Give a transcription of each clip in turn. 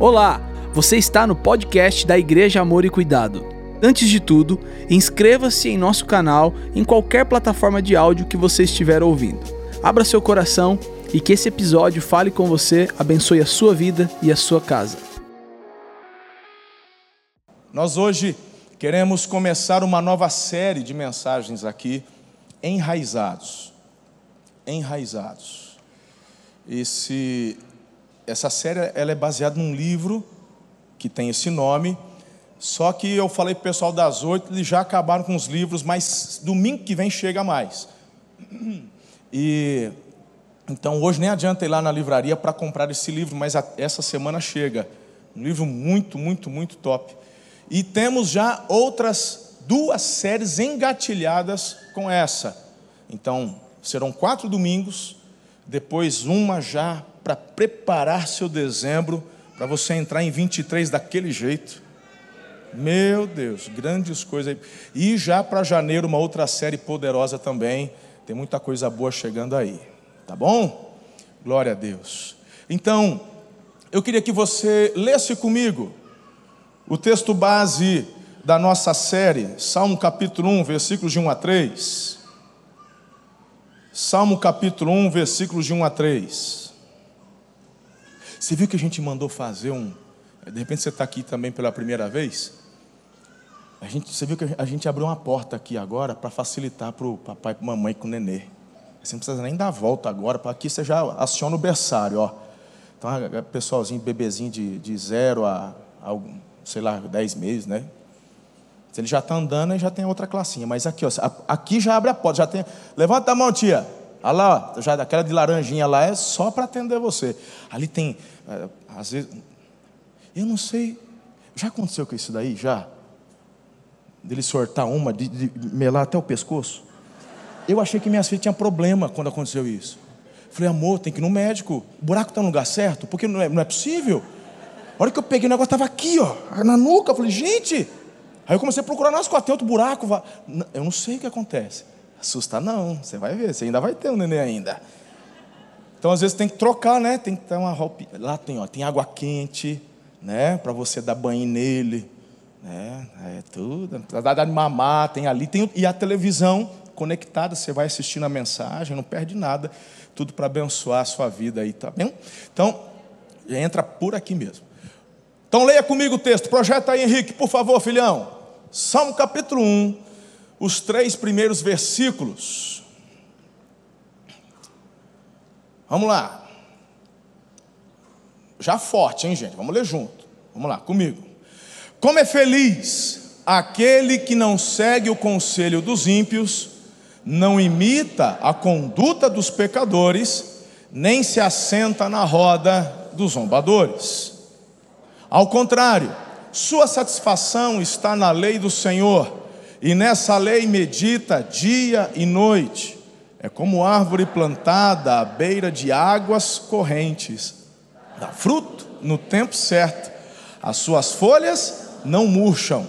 Olá, você está no podcast da Igreja Amor e Cuidado. Antes de tudo, inscreva-se em nosso canal em qualquer plataforma de áudio que você estiver ouvindo. Abra seu coração e que esse episódio fale com você, abençoe a sua vida e a sua casa. Nós hoje queremos começar uma nova série de mensagens aqui, enraizados. Enraizados. Esse, essa série ela é baseada num livro que tem esse nome, só que eu falei para o pessoal das oito, eles já acabaram com os livros, mas domingo que vem chega mais. E então hoje nem adianta ir lá na livraria para comprar esse livro, mas a, essa semana chega. Um livro muito, muito, muito top. E temos já outras duas séries engatilhadas com essa. Então, serão quatro domingos, depois uma já para preparar seu dezembro, para você entrar em 23 daquele jeito. Meu Deus, grandes coisas aí. E já para janeiro, uma outra série poderosa também. Tem muita coisa boa chegando aí. Tá bom? Glória a Deus. Então, eu queria que você lesse comigo o texto base da nossa série, Salmo capítulo 1, versículos de 1 a 3. Salmo capítulo 1, versículos de 1 a 3. Você viu que a gente mandou fazer um. De repente você está aqui também pela primeira vez. A gente, você viu que a gente abriu uma porta aqui agora para facilitar para o papai e para mamãe com o nenê. Você não precisa nem dar a volta agora, para aqui você já aciona o berçário, ó. Então, pessoalzinho, bebezinho de, de zero a, a, sei lá, dez meses, né? Se ele já está andando, aí já tem outra classinha. Mas aqui, ó, aqui já abre a porta, já tem. Levanta a mão, tia. Olha lá, já aquela de laranjinha lá é só para atender você. Ali tem, é, às vezes, eu não sei, já aconteceu com isso daí? Já? Dele sortar uma, de, de melar até o pescoço? Eu achei que minhas filhas tinham problema quando aconteceu isso. Falei, amor, tem que ir no médico. O buraco está no lugar certo? Porque não é, não é possível. A hora que eu peguei o negócio, estava aqui, ó, na nuca. Falei, gente. Aí eu comecei a procurar nas costas, tem outro buraco. Eu não sei o que acontece. Assusta não, você vai ver, você ainda vai ter um neném ainda. Então, às vezes, tem que trocar, né? Tem que ter uma roupa. Lá tem, ó, tem água quente, né? Para você dar banho nele. Né? É tudo. Dá de mamar, tem ali. Tem, e a televisão conectada, você vai assistindo a mensagem, não perde nada, tudo para abençoar a sua vida aí, tá bem? Então, entra por aqui mesmo. Então leia comigo o texto, projeta aí, Henrique, por favor, filhão. Salmo capítulo 1, os três primeiros versículos. Vamos lá. Já forte, hein, gente? Vamos ler junto. Vamos lá, comigo. Como é feliz aquele que não segue o conselho dos ímpios, não imita a conduta dos pecadores, nem se assenta na roda dos zombadores. Ao contrário, sua satisfação está na lei do Senhor, e nessa lei medita dia e noite. É como árvore plantada à beira de águas correntes, dá fruto no tempo certo, as suas folhas não murcham.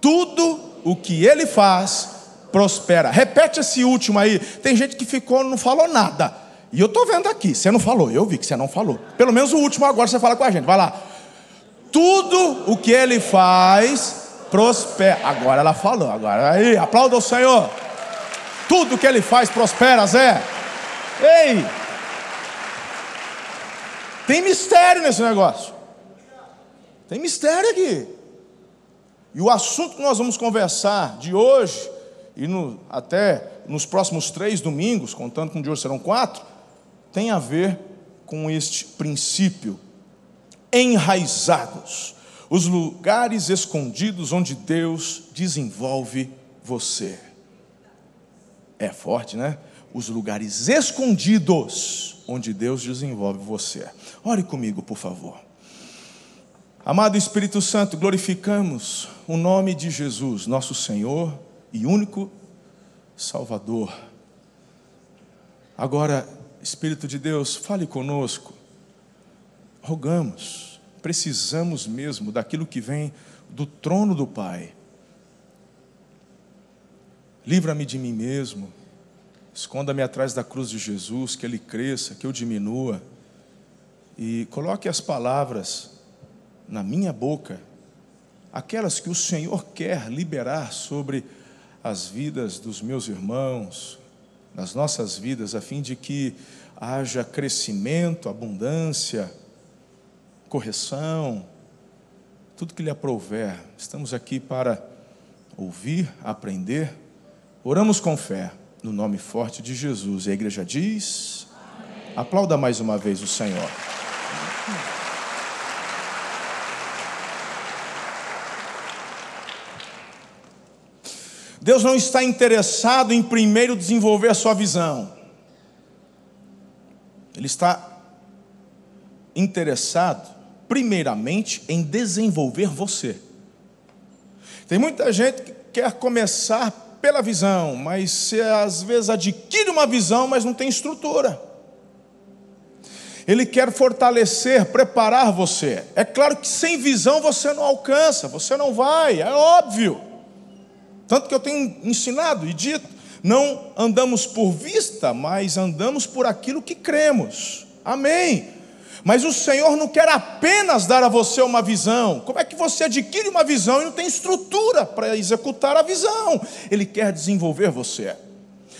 Tudo o que ele faz prospera. Repete esse último aí. Tem gente que ficou, não falou nada. E eu estou vendo aqui, você não falou, eu vi que você não falou. Pelo menos o último agora você fala com a gente. Vai lá. Tudo o que ele faz prospera. Agora ela falou, agora aí, aplauda o Senhor. Tudo que ele faz prospera, Zé. Ei! Tem mistério nesse negócio. Tem mistério aqui. E o assunto que nós vamos conversar de hoje e no, até nos próximos três domingos, contando com de hoje serão quatro, tem a ver com este princípio. Enraizados, os lugares escondidos onde Deus desenvolve você. É forte, né? Os lugares escondidos onde Deus desenvolve você. Ore comigo, por favor. Amado Espírito Santo, glorificamos o nome de Jesus, nosso Senhor e único Salvador. Agora, Espírito de Deus, fale conosco. Rogamos, precisamos mesmo daquilo que vem do trono do Pai. Livra-me de mim mesmo. Esconda-me atrás da cruz de Jesus, que ele cresça, que eu diminua. E coloque as palavras na minha boca aquelas que o Senhor quer liberar sobre as vidas dos meus irmãos, nas nossas vidas, a fim de que haja crescimento, abundância, correção, tudo que lhe aprouver. Estamos aqui para ouvir, aprender. Oramos com fé, no nome forte de Jesus. E a igreja diz: Amém. aplauda mais uma vez o Senhor. Deus não está interessado em primeiro desenvolver a sua visão. Ele está interessado, primeiramente, em desenvolver você. Tem muita gente que quer começar pela visão, mas você às vezes adquire uma visão, mas não tem estrutura. Ele quer fortalecer, preparar você. É claro que sem visão você não alcança, você não vai, é óbvio. Tanto que eu tenho ensinado e dito: não andamos por vista, mas andamos por aquilo que cremos. Amém. Mas o Senhor não quer apenas dar a você uma visão. Como é que você adquire uma visão e não tem estrutura para executar a visão? Ele quer desenvolver você.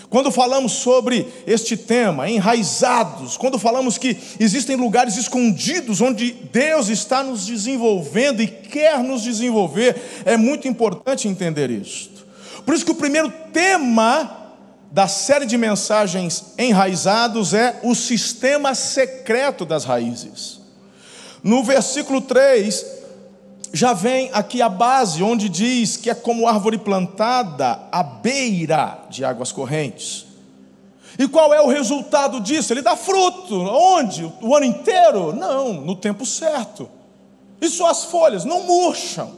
Quando falamos sobre este tema, enraizados, quando falamos que existem lugares escondidos onde Deus está nos desenvolvendo e quer nos desenvolver, é muito importante entender isso. Por isso que o primeiro tema da série de mensagens enraizados é o sistema secreto das raízes. No versículo 3, já vem aqui a base, onde diz que é como árvore plantada à beira de águas correntes. E qual é o resultado disso? Ele dá fruto. Onde? O ano inteiro? Não, no tempo certo. E suas folhas não murcham.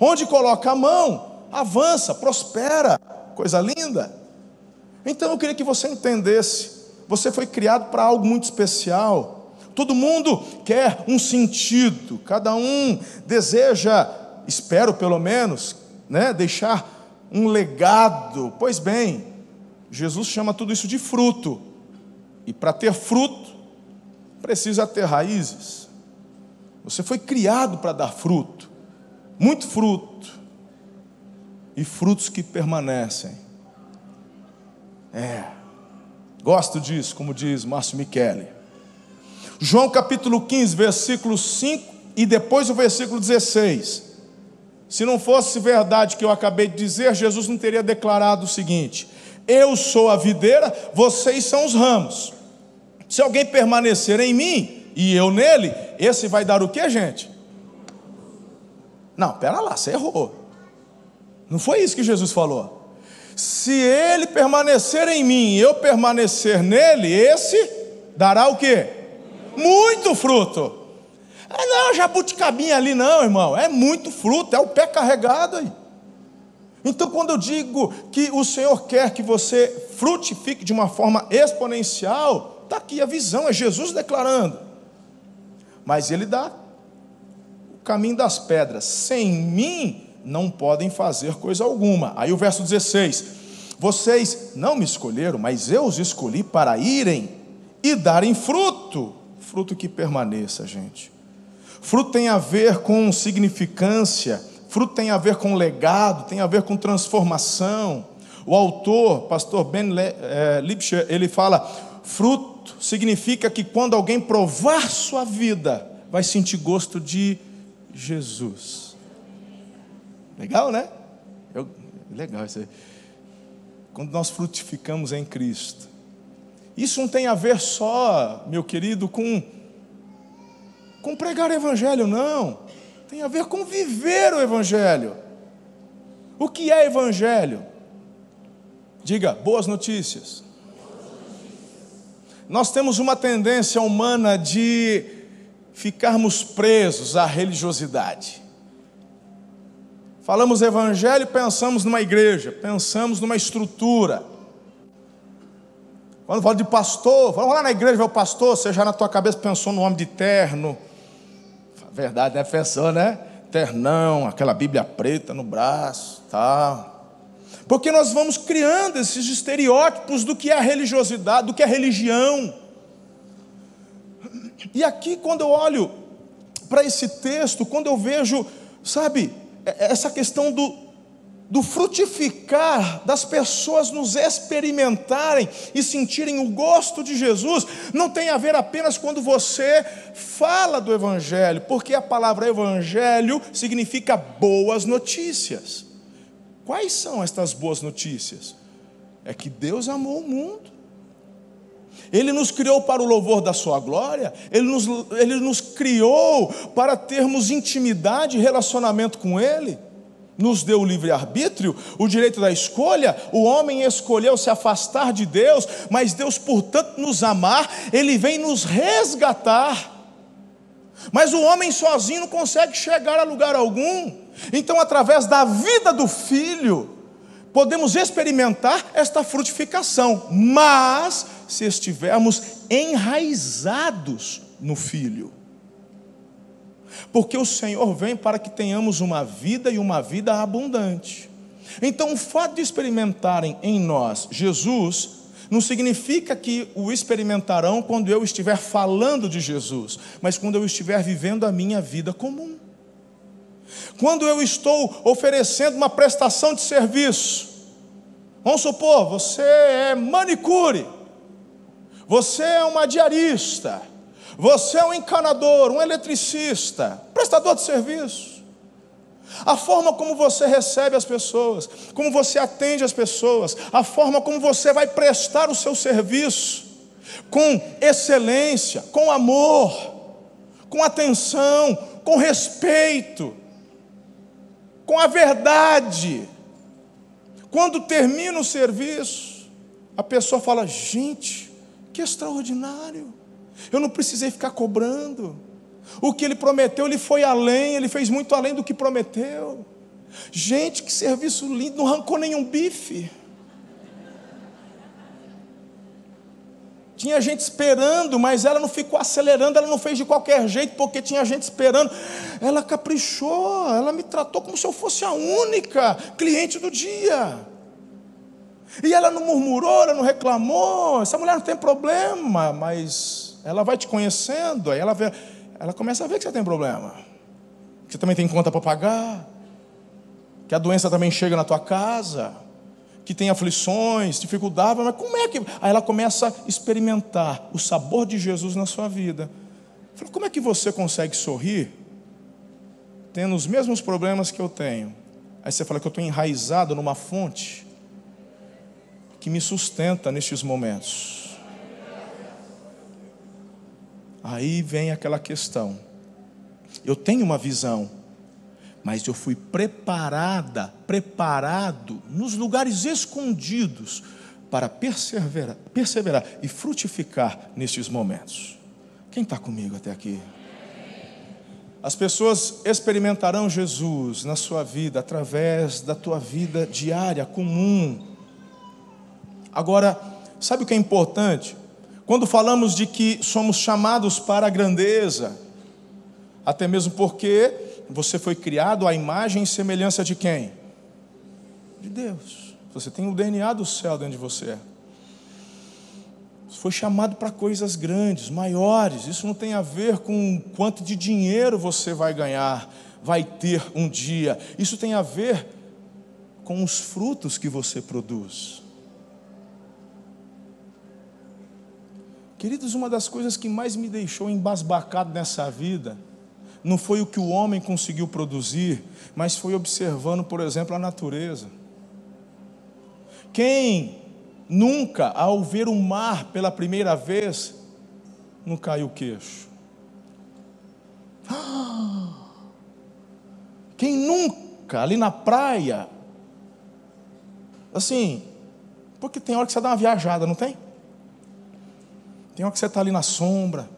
Onde coloca a mão, avança, prospera, coisa linda. Então eu queria que você entendesse: você foi criado para algo muito especial. Todo mundo quer um sentido, cada um deseja, espero pelo menos, né, deixar um legado. Pois bem, Jesus chama tudo isso de fruto, e para ter fruto, precisa ter raízes. Você foi criado para dar fruto, muito fruto e frutos que permanecem. É, gosto disso, como diz Márcio Michele. João capítulo 15, versículo 5 e depois o versículo 16. Se não fosse verdade que eu acabei de dizer, Jesus não teria declarado o seguinte: Eu sou a videira, vocês são os ramos. Se alguém permanecer em mim e eu nele, esse vai dar o que, gente? Não, pera lá, você errou. Não foi isso que Jesus falou. Se ele permanecer em mim e eu permanecer nele, esse dará o quê? Muito fruto. É não, jabuticabinha ali não, irmão. É muito fruto, é o pé carregado aí. Então, quando eu digo que o Senhor quer que você frutifique de uma forma exponencial, está aqui a visão, é Jesus declarando. Mas Ele dá o caminho das pedras. Sem mim, não podem fazer coisa alguma. Aí o verso 16: Vocês não me escolheram, mas eu os escolhi para irem e darem fruto, fruto que permaneça, gente. Fruto tem a ver com significância, fruto tem a ver com legado, tem a ver com transformação. O autor, pastor Ben eh, Lipscher, ele fala: fruto significa que quando alguém provar sua vida, vai sentir gosto de Jesus. Legal, né? Eu, legal isso aí. Quando nós frutificamos em Cristo. Isso não tem a ver só, meu querido, com, com pregar o Evangelho, não. Tem a ver com viver o Evangelho. O que é Evangelho? Diga, boas notícias. Nós temos uma tendência humana de ficarmos presos à religiosidade. Falamos evangelho, pensamos numa igreja, pensamos numa estrutura. Quando fala de pastor, vamos lá na igreja ver o pastor, você já na tua cabeça pensou no homem de terno. Verdade, né? Pensou, né? Ternão, aquela Bíblia preta no braço, tal. Porque nós vamos criando esses estereótipos do que é a religiosidade, do que é a religião. E aqui, quando eu olho para esse texto quando eu vejo, sabe, essa questão do, do frutificar, das pessoas nos experimentarem e sentirem o gosto de Jesus, não tem a ver apenas quando você fala do Evangelho, porque a palavra Evangelho significa boas notícias. Quais são estas boas notícias? É que Deus amou o mundo. Ele nos criou para o louvor da Sua glória, Ele nos, Ele nos criou para termos intimidade e relacionamento com Ele. Nos deu o livre-arbítrio, o direito da escolha, o homem escolheu se afastar de Deus, mas Deus, portanto, nos amar, Ele vem nos resgatar. Mas o homem sozinho não consegue chegar a lugar algum, então, através da vida do filho, podemos experimentar esta frutificação, mas se estivermos enraizados no filho porque o Senhor vem para que tenhamos uma vida e uma vida abundante. Então, o fato de experimentarem em nós Jesus não significa que o experimentarão quando eu estiver falando de Jesus, mas quando eu estiver vivendo a minha vida comum. Quando eu estou oferecendo uma prestação de serviço, vamos supor, você é manicure, você é uma diarista, você é um encanador, um eletricista, prestador de serviço. A forma como você recebe as pessoas, como você atende as pessoas, a forma como você vai prestar o seu serviço, com excelência, com amor, com atenção, com respeito, com a verdade. Quando termina o serviço, a pessoa fala: gente, que extraordinário. Eu não precisei ficar cobrando. O que ele prometeu, ele foi além, ele fez muito além do que prometeu. Gente, que serviço lindo, não arrancou nenhum bife. Tinha gente esperando, mas ela não ficou acelerando, ela não fez de qualquer jeito, porque tinha gente esperando. Ela caprichou, ela me tratou como se eu fosse a única cliente do dia. E ela não murmurou, ela não reclamou. Essa mulher não tem problema, mas ela vai te conhecendo, aí ela, vê, ela começa a ver que você tem problema. Que você também tem conta para pagar. Que a doença também chega na tua casa. Que tem aflições, dificuldades, mas como é que. Aí ela começa a experimentar o sabor de Jesus na sua vida. Fala, como é que você consegue sorrir tendo os mesmos problemas que eu tenho? Aí você fala que eu estou enraizado numa fonte que me sustenta nestes momentos. Aí vem aquela questão. Eu tenho uma visão, mas eu fui preparada, preparado nos lugares escondidos para perseverar, perseverar e frutificar nestes momentos. Quem está comigo até aqui? As pessoas experimentarão Jesus na sua vida através da tua vida diária, comum. Agora, sabe o que é importante? Quando falamos de que somos chamados para a grandeza, até mesmo porque você foi criado à imagem e semelhança de quem? De Deus. Você tem o DNA do céu dentro de você. Você foi chamado para coisas grandes, maiores. Isso não tem a ver com quanto de dinheiro você vai ganhar, vai ter um dia. Isso tem a ver com os frutos que você produz. Queridos, uma das coisas que mais me deixou embasbacado nessa vida não foi o que o homem conseguiu produzir, mas foi observando, por exemplo, a natureza. Quem nunca, ao ver o mar pela primeira vez, não caiu o queixo? Quem nunca, ali na praia, assim, porque tem hora que você dá uma viajada, não tem? Tem hora que você está ali na sombra,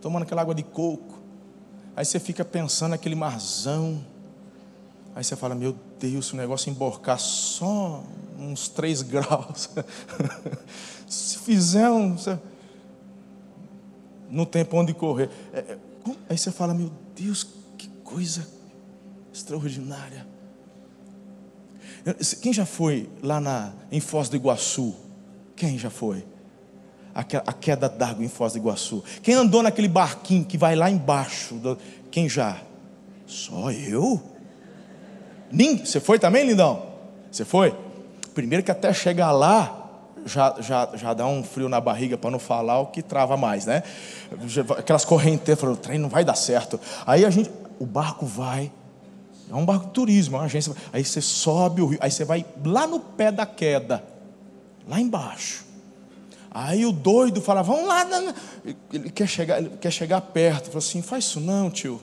tomando aquela água de coco. Aí você fica pensando naquele marzão. Aí você fala, meu Deus, se o negócio emborcar só uns três graus. se fizer um. Não tem para onde correr. É, é, aí você fala, meu Deus, que coisa extraordinária. Quem já foi lá na, em Foz do Iguaçu? Quem já foi? A queda d'água em Foz do Iguaçu? Quem andou naquele barquinho que vai lá embaixo? Quem já? Só eu? Você foi também, lindão? Você foi? Primeiro que até chegar lá, já, já, já dá um frio na barriga para não falar o que trava mais, né? Aquelas correntes, falou, o trem não vai dar certo. Aí a gente, o barco vai, é um barco de turismo, é uma agência. Aí você sobe o rio, aí você vai lá no pé da queda, lá embaixo. Aí o doido fala, vamos lá. Ele quer chegar, ele quer chegar perto. Fala assim, faz isso não, tio.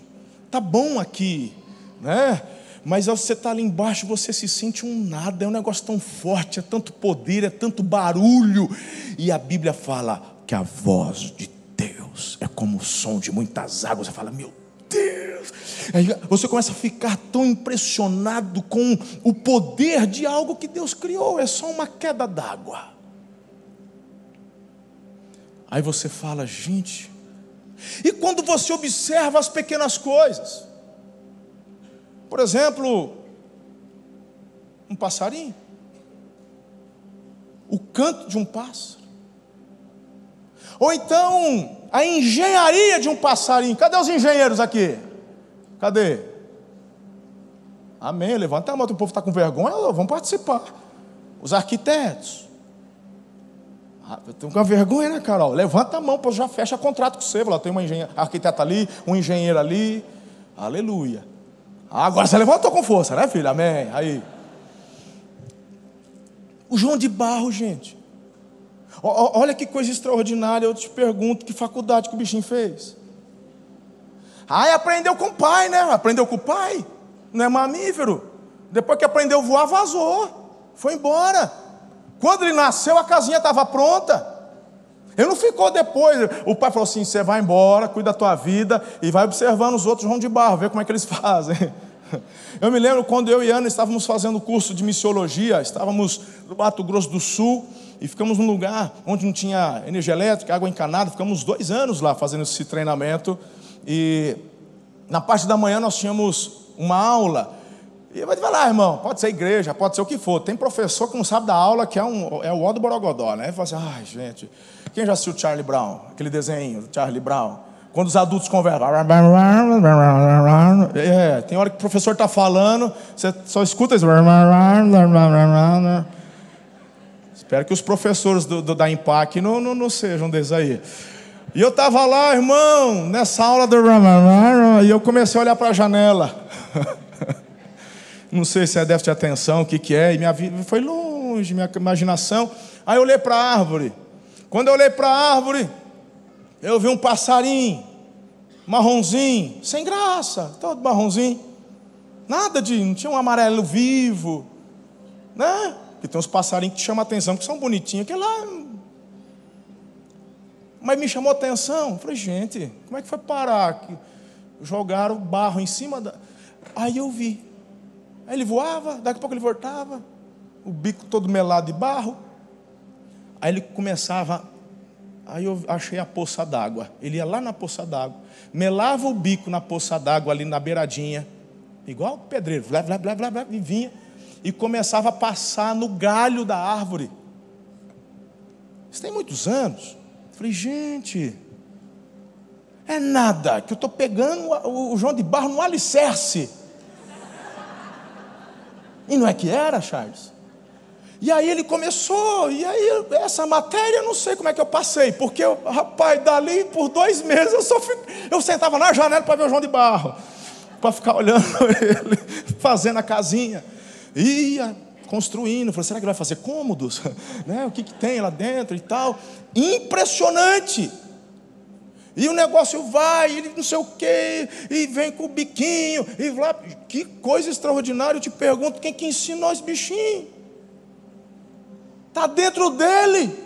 Tá bom aqui, né? Mas você está ali embaixo, você se sente um nada, é um negócio tão forte, é tanto poder, é tanto barulho. E a Bíblia fala que a voz de Deus é como o som de muitas águas. Você fala, meu Deus. Aí você começa a ficar tão impressionado com o poder de algo que Deus criou, é só uma queda d'água. Aí você fala, gente. E quando você observa as pequenas coisas, por exemplo, um passarinho, o canto de um pássaro, ou então a engenharia de um passarinho. Cadê os engenheiros aqui? Cadê? Amém. Levanta a mão, o povo está com vergonha, vamos participar. Os arquitetos. Ah, Estou com vergonha, né, Carol? Levanta a mão, pô, já fecha contrato com você. Lá tem uma arquiteta ali, um engenheiro ali. Aleluia. Agora você levantou com força, né, filho? Amém. Aí. O João de Barro, gente. Olha que coisa extraordinária. Eu te pergunto: que faculdade que o bichinho fez? Ai, aprendeu com o pai, né? Aprendeu com o pai. Não é mamífero. Depois que aprendeu a voar, vazou. Foi embora. Quando ele nasceu, a casinha estava pronta. Ele não ficou depois. O pai falou assim: você vai embora, cuida da tua vida e vai observando os outros João de Barro, ver como é que eles fazem. Eu me lembro quando eu e Ana estávamos fazendo o curso de missiologia, estávamos no Mato Grosso do Sul e ficamos num lugar onde não tinha energia elétrica, água encanada. Ficamos dois anos lá fazendo esse treinamento. E na parte da manhã nós tínhamos uma aula. E vai lá, irmão, pode ser igreja, pode ser o que for. Tem professor que não sabe da aula, que é, um, é o ó do Borogodó, né? Ele fala assim, ai, gente, quem já assistiu Charlie Brown? Aquele desenho do Charlie Brown? Quando os adultos conversam. É, tem hora que o professor está falando, você só escuta isso. Espero que os professores do, do da Impact não, não, não sejam desses aí. E eu estava lá, irmão, nessa aula do. E eu comecei a olhar para a janela. Não sei se é déficit de atenção, o que, que é. E minha vida foi longe, minha imaginação. Aí eu olhei para a árvore. Quando eu olhei para a árvore, eu vi um passarinho, marronzinho, sem graça, todo marronzinho. Nada de, não tinha um amarelo vivo, né? Que tem uns passarinhos que chamam atenção, que são bonitinhos, que lá. Mas me chamou atenção. Falei, gente, como é que foi parar? Jogaram barro em cima da. Aí eu vi. Aí ele voava, daqui a pouco ele voltava, o bico todo melado de barro. Aí ele começava, aí eu achei a poça d'água. Ele ia lá na poça d'água, melava o bico na poça d'água ali na beiradinha, igual o pedreiro, blá, blá, blá, blá, blá, e vinha, e começava a passar no galho da árvore. Isso tem muitos anos. falei, gente, é nada, que eu estou pegando o João de Barro no alicerce. E não é que era, Charles? E aí ele começou, e aí essa matéria eu não sei como é que eu passei, porque eu, rapaz, dali por dois meses eu só eu sentava na janela para ver o João de Barro, para ficar olhando ele, fazendo a casinha. Ia construindo, falei, será que ele vai fazer cômodos? Né? O que, que tem lá dentro e tal? Impressionante! E o negócio vai, ele não sei o quê, e vem com o biquinho, e lá. Que coisa extraordinária, eu te pergunto, quem que ensinou esse bichinho? Está dentro dele.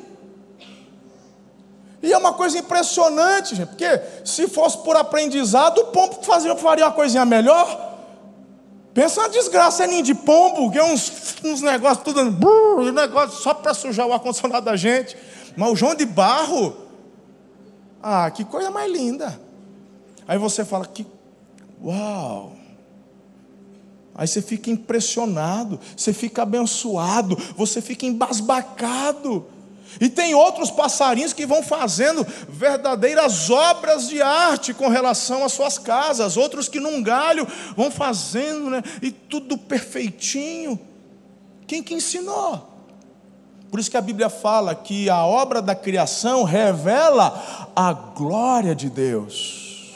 E é uma coisa impressionante, gente, porque se fosse por aprendizado, o pombo fazia, faria uma coisinha melhor. Pensa na desgraça, é ninho de pombo, que é uns, uns negócios tudo, um negócio só para sujar o ar-condicionado da gente. Mas o João de Barro, ah, que coisa mais linda. Aí você fala que, uau. Aí você fica impressionado, você fica abençoado, você fica embasbacado. E tem outros passarinhos que vão fazendo verdadeiras obras de arte com relação às suas casas, outros que num galho vão fazendo, né? E tudo perfeitinho. Quem que ensinou? Por isso que a Bíblia fala que a obra da criação revela a glória de Deus.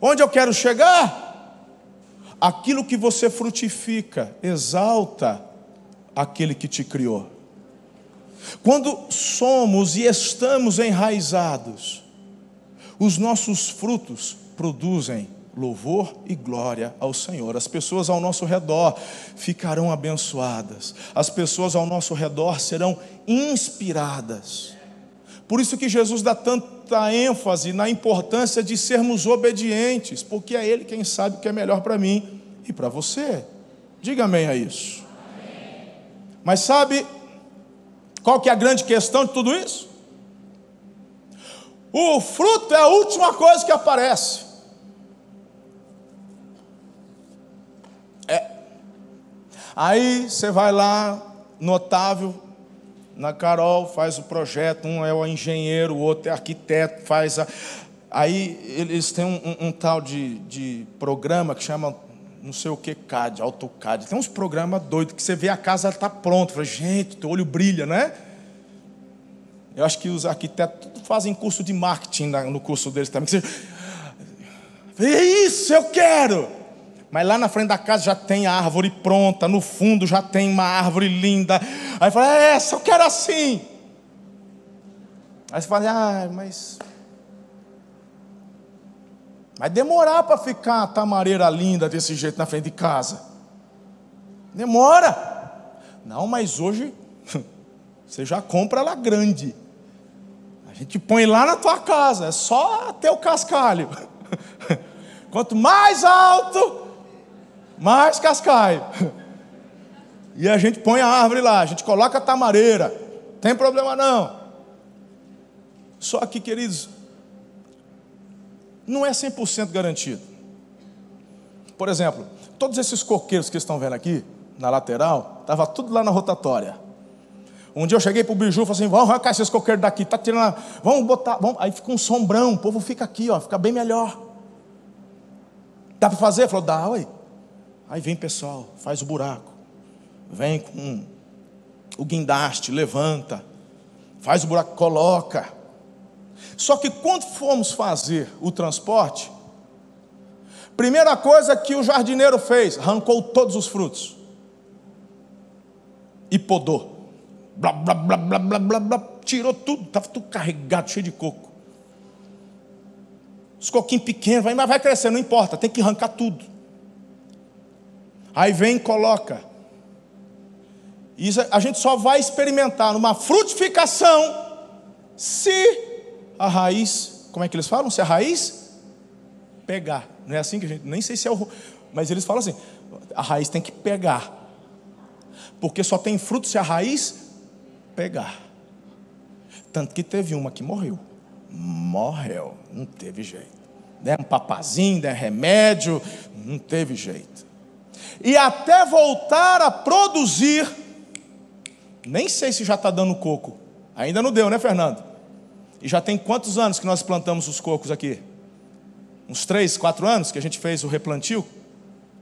Onde eu quero chegar? Aquilo que você frutifica, exalta aquele que te criou. Quando somos e estamos enraizados, os nossos frutos produzem louvor e glória ao Senhor. As pessoas ao nosso redor ficarão abençoadas, as pessoas ao nosso redor serão inspiradas. Por isso que Jesus dá tanta ênfase na importância de sermos obedientes, porque é Ele quem sabe o que é melhor para mim e para você. Diga amém a isso. Amém. Mas sabe qual que é a grande questão de tudo isso? O fruto é a última coisa que aparece. Aí você vai lá no Otávio, na Carol, faz o projeto, um é o engenheiro, o outro é arquiteto, faz a. Aí eles têm um, um, um tal de, de programa que chama não sei o que CAD, AutoCAD. Tem uns programas doidos que você vê a casa está pronta. Fala, gente, teu olho brilha, né? Eu acho que os arquitetos fazem curso de marketing no curso deles também. Você... É isso, eu quero! Mas lá na frente da casa já tem a árvore pronta, no fundo já tem uma árvore linda. Aí fala, é essa, eu quero assim. Aí você fala, ah, mas Vai demorar para ficar a tamareira linda desse jeito na frente de casa. Demora. Não, mas hoje você já compra ela grande. A gente põe lá na tua casa, é só até o cascalho. Quanto mais alto, mais cascalho. E a gente põe a árvore lá, a gente coloca a tamareira. Tem problema não. Só que, queridos, não é 100% garantido. Por exemplo, todos esses coqueiros que estão vendo aqui, na lateral, estava tudo lá na rotatória. Um dia eu cheguei para o Biju e falei assim: vamos arrancar esses coqueiros daqui, tá tirando, vamos botar, vamos. aí fica um sombrão, o povo fica aqui, ó, fica bem melhor. Dá para fazer? Falou, dá, ué. Aí vem pessoal, faz o buraco, vem com o guindaste, levanta, faz o buraco, coloca. Só que quando fomos fazer o transporte, primeira coisa que o jardineiro fez, arrancou todos os frutos e podou. Blá, blá, blá, blá, blá, blá, blá, tirou tudo, estava tudo carregado, cheio de coco. Os coquinhos pequenos, mas vai crescer, não importa, tem que arrancar tudo. Aí vem e coloca. Isso a gente só vai experimentar numa frutificação se a raiz, como é que eles falam? Se a raiz pegar. Não é assim que a gente, nem sei se é o. Mas eles falam assim: a raiz tem que pegar. Porque só tem fruto se a raiz pegar. Tanto que teve uma que morreu. Morreu, não teve jeito. Der um papazinho, der remédio, não teve jeito. E até voltar a produzir, nem sei se já está dando coco. Ainda não deu, né, Fernando? E já tem quantos anos que nós plantamos os cocos aqui? Uns três, quatro anos que a gente fez o replantio?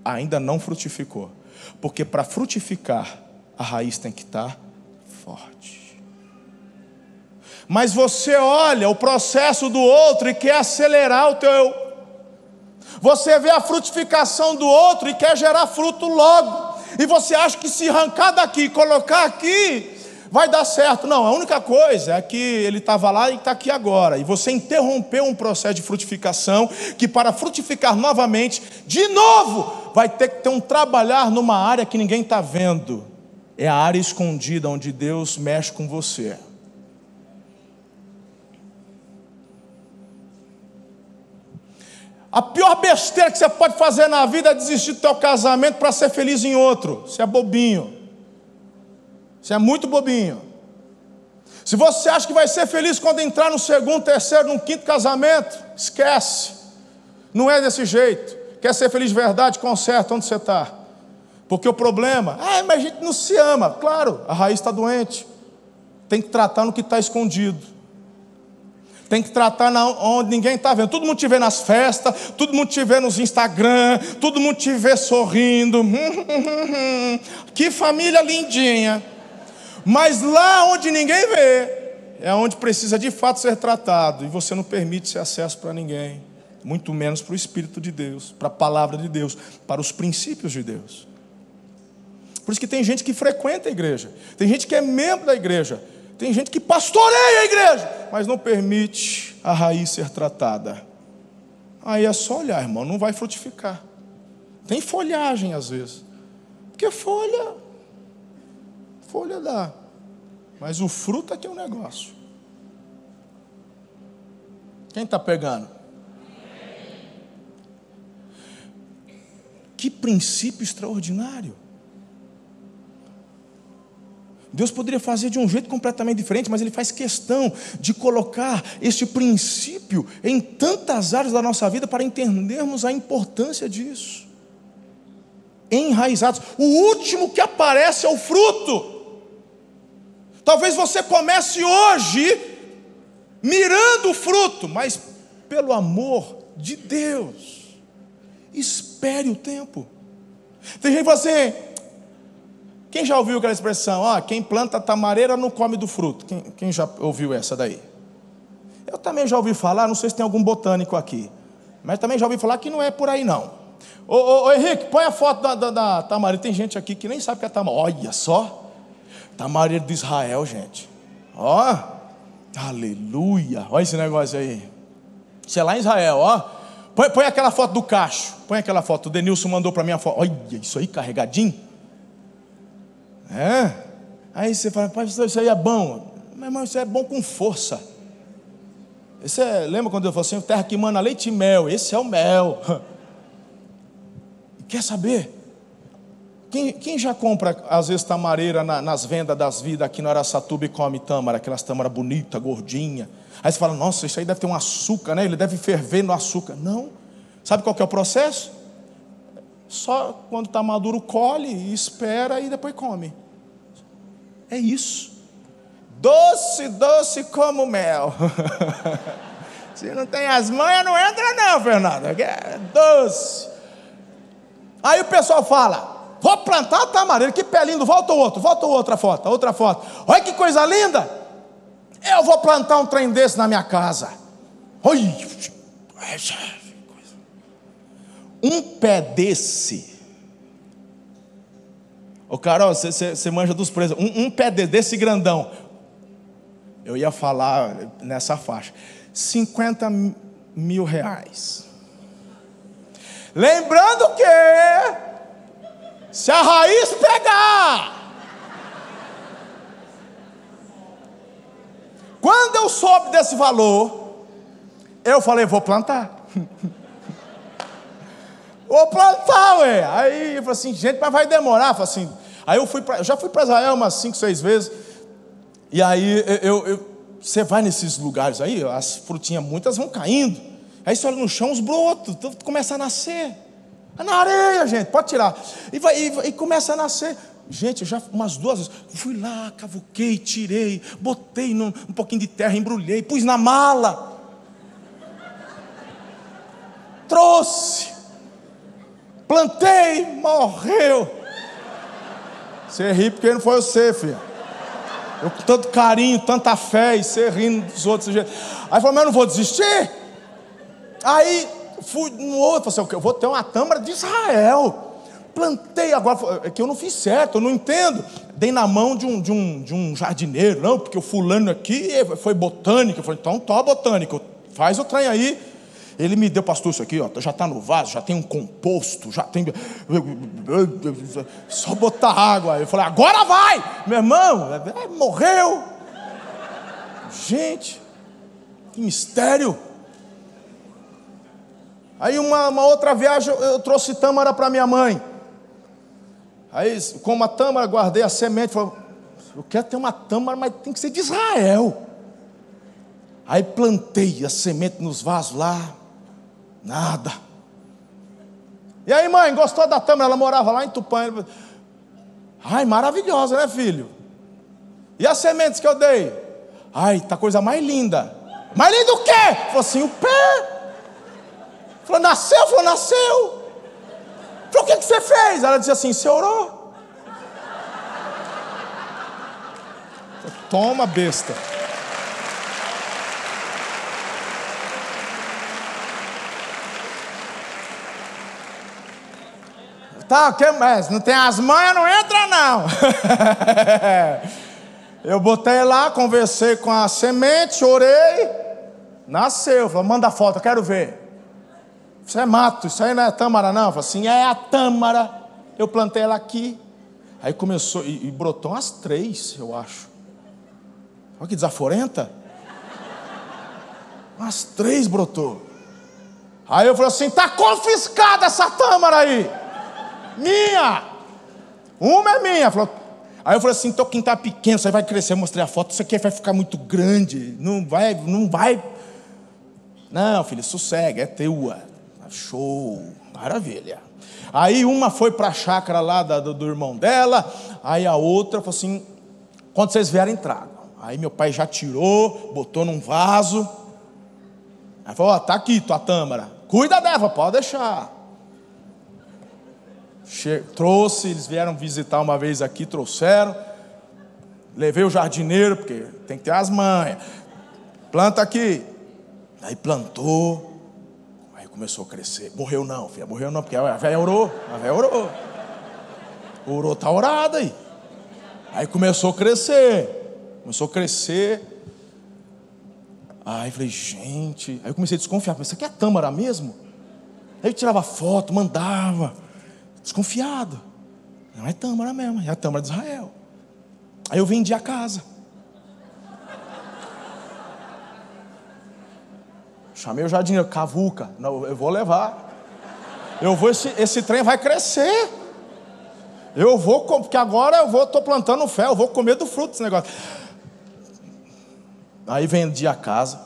Ainda não frutificou. Porque para frutificar, a raiz tem que estar forte. Mas você olha o processo do outro e quer acelerar o teu. Você vê a frutificação do outro e quer gerar fruto logo. E você acha que se arrancar daqui e colocar aqui, vai dar certo. Não, a única coisa é que ele estava lá e está aqui agora. E você interrompeu um processo de frutificação que, para frutificar novamente, de novo, vai ter que ter um trabalhar numa área que ninguém está vendo. É a área escondida onde Deus mexe com você. A pior besteira que você pode fazer na vida é desistir do teu casamento para ser feliz em outro. Você é bobinho. Você é muito bobinho. Se você acha que vai ser feliz quando entrar no segundo, terceiro, no quinto casamento, esquece. Não é desse jeito. Quer ser feliz de verdade? Conserta onde você está. Porque o problema, ah, mas a gente não se ama. Claro, a raiz está doente. tem que tratar no que está escondido. Tem que tratar na, onde ninguém está vendo. Todo mundo te vê nas festas, todo mundo te vê nos Instagram, todo mundo te vê sorrindo. que família lindinha. Mas lá onde ninguém vê, é onde precisa de fato ser tratado. E você não permite esse acesso para ninguém. Muito menos para o Espírito de Deus, para a palavra de Deus, para os princípios de Deus. Por isso que tem gente que frequenta a igreja, tem gente que é membro da igreja, tem gente que pastoreia a igreja, mas não permite a raiz ser tratada. Aí é só olhar, irmão, não vai frutificar. Tem folhagem às vezes. Porque folha, folha dá. Mas o fruto é que é um negócio. Quem está pegando? Que princípio extraordinário. Deus poderia fazer de um jeito completamente diferente, mas Ele faz questão de colocar este princípio em tantas áreas da nossa vida para entendermos a importância disso. Enraizados. O último que aparece é o fruto. Talvez você comece hoje mirando o fruto, mas pelo amor de Deus, espere o tempo. Tem gente que fala assim, quem já ouviu aquela expressão? Ah, quem planta tamareira não come do fruto. Quem, quem, já ouviu essa daí? Eu também já ouvi falar, não sei se tem algum botânico aqui, mas também já ouvi falar que não é por aí não. Ô, ô, ô Henrique, põe a foto da, da, da tamareira. Tem gente aqui que nem sabe o que é tamareira. Olha só, tamareira de Israel, gente. Ó, aleluia. Olha esse negócio aí. Isso é lá em Israel, ó. Põe, põe aquela foto do cacho. Põe aquela foto. O Denilson mandou para mim a foto. Olha isso aí, carregadinho. É? Aí você fala, pai, isso aí é bom. Meu irmão, isso é bom com força. Esse é, lembra quando eu falei assim, terra que mana leite e mel? Esse é o mel. Quer saber? Quem, quem, já compra, às vezes, tamareira na, nas vendas das vidas aqui no Araçatuba e come tâmara, aquelas tâmaras bonitas, gordinha. Aí você fala, nossa, isso aí deve ter um açúcar, né? Ele deve ferver no açúcar. Não. Sabe qual que é o processo? Só quando está maduro, colhe, espera e depois come. É isso. Doce, doce como mel. Se não tem as manhas, não entra não, Fernando. É doce. Aí o pessoal fala, vou plantar tamareira, que pé lindo, volta o outro, volta outra foto, outra foto. Olha que coisa linda. Eu vou plantar um trem desse na minha casa. Oi. Um pé desse Ô Carol, você manja dos preços. Um, um pé desse grandão. Eu ia falar nessa faixa. 50 mil reais. Lembrando que se a raiz pegar, quando eu soube desse valor, eu falei, vou plantar. vou plantar, ué. Aí eu falei assim, gente, mas vai demorar. Eu falei assim, Aí eu fui pra, já fui para Israel umas cinco, seis vezes. E aí eu, eu, você vai nesses lugares aí, as frutinhas muitas vão caindo. Aí você olha no chão, os brotos, tudo começa a nascer. É na areia, gente, pode tirar. E, vai, e, e começa a nascer. Gente, eu já umas duas vezes fui lá, cavuquei, tirei, botei num, um pouquinho de terra, embrulhei, pus na mala. Trouxe. Plantei, morreu. Você ri porque não foi você, filho. Eu com tanto carinho, tanta fé, e você rindo dos outros. Aí falou, mas eu não vou desistir. Aí fui no outro, falei assim, eu vou ter uma tâmara de Israel. Plantei agora, é que eu não fiz certo, eu não entendo. Dei na mão de um, de um, de um jardineiro, não, porque o fulano aqui foi botânico. Eu falei, então toma botânico, faz o trem aí. Ele me deu, pastor, isso aqui, ó, já está no vaso, já tem um composto, já tem. Só botar água. Eu falei, agora vai! Meu irmão, é, morreu. Gente, que mistério. Aí uma, uma outra viagem eu trouxe tâmara para minha mãe. Aí, com uma tâmara, guardei a semente. Falei, eu quero ter uma tâmara, mas tem que ser de Israel. Aí plantei a semente nos vasos lá. Nada. E aí, mãe, gostou da tâmara? Ela morava lá em Tupã. Ai, maravilhosa, né, filho? E as sementes que eu dei? Ai, tá coisa mais linda. Mais linda o quê? Falou assim, o pé. Falou, nasceu? Falou, nasceu. Falou, o que, que você fez? Ela disse assim, você orou. Toma, besta. Tá, que mais? Não tem as manhas, não entra não. Eu botei lá, conversei com a semente, orei, nasceu. Falei, manda foto, quero ver. Isso é mato, isso aí não é tâmara, não. Falei assim, é a tâmara. Eu plantei ela aqui. Aí começou, e, e brotou umas três, eu acho. Olha que desaforenta. Umas três brotou. Aí eu falei assim: está confiscada essa tâmara aí. Minha! Uma é minha. Falou, aí eu falei assim: teu quintal tá pequeno, você vai crescer. Eu mostrei a foto, isso aqui vai ficar muito grande. Não vai, não vai. Não, filho, sossega, é tua. Show, maravilha. Aí uma foi para a chácara lá do, do, irmão dela, aí a outra falou assim: quando vocês vierem, tragam. Aí meu pai já tirou, botou num vaso. Aí falou: ó, tá aqui tua tâmara. Cuida dela, pode deixar. Che trouxe, eles vieram visitar uma vez aqui, trouxeram. Levei o jardineiro, porque tem que ter as manhas. Planta aqui. Aí plantou começou a crescer. Morreu não, filha, morreu não, porque a velha orou, a velha orou. Orou, tá orada aí. Aí começou a crescer, começou a crescer. Aí falei, gente, aí eu comecei a desconfiar, mas isso aqui é tâmara mesmo? Aí eu tirava foto, mandava, desconfiado. Não é tâmara mesmo, é a tâmara de Israel. Aí eu vendi a casa. Chamei o jardineiro, cavuca. Não, eu vou levar. Eu vou, esse, esse trem vai crescer. Eu vou, porque agora eu vou, estou plantando fé, eu vou comer do fruto desse negócio. Aí vendi a casa,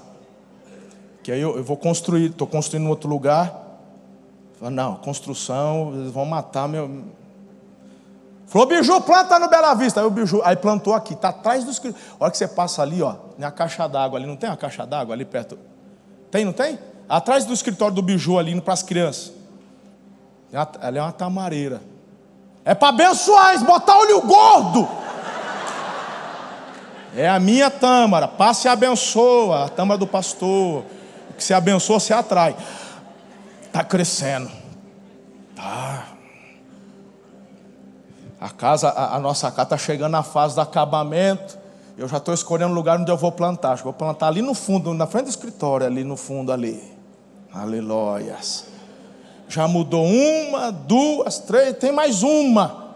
que aí eu, eu vou construir, estou construindo em outro lugar. Falei, não, construção, eles vão matar meu. Falou, Biju, planta no Bela Vista. Aí o Biju, aí plantou aqui, está atrás do escritório. A hora que você passa ali, ó, na caixa d'água ali, não tem uma caixa d'água ali perto? Tem, não tem? Atrás do escritório do biju ali, para as crianças. Ela é uma tamareira. É para abençoar, botar olho gordo. É a minha tâmara. Passe e abençoa. A tâmara do pastor. O que se abençoa, se atrai. Está crescendo. Tá. A casa, a, a nossa casa está chegando na fase do acabamento. Eu já estou escolhendo o lugar onde eu vou plantar. Vou plantar ali no fundo, na frente do escritório, ali no fundo ali. Aleluias. Já mudou uma, duas, três, tem mais uma.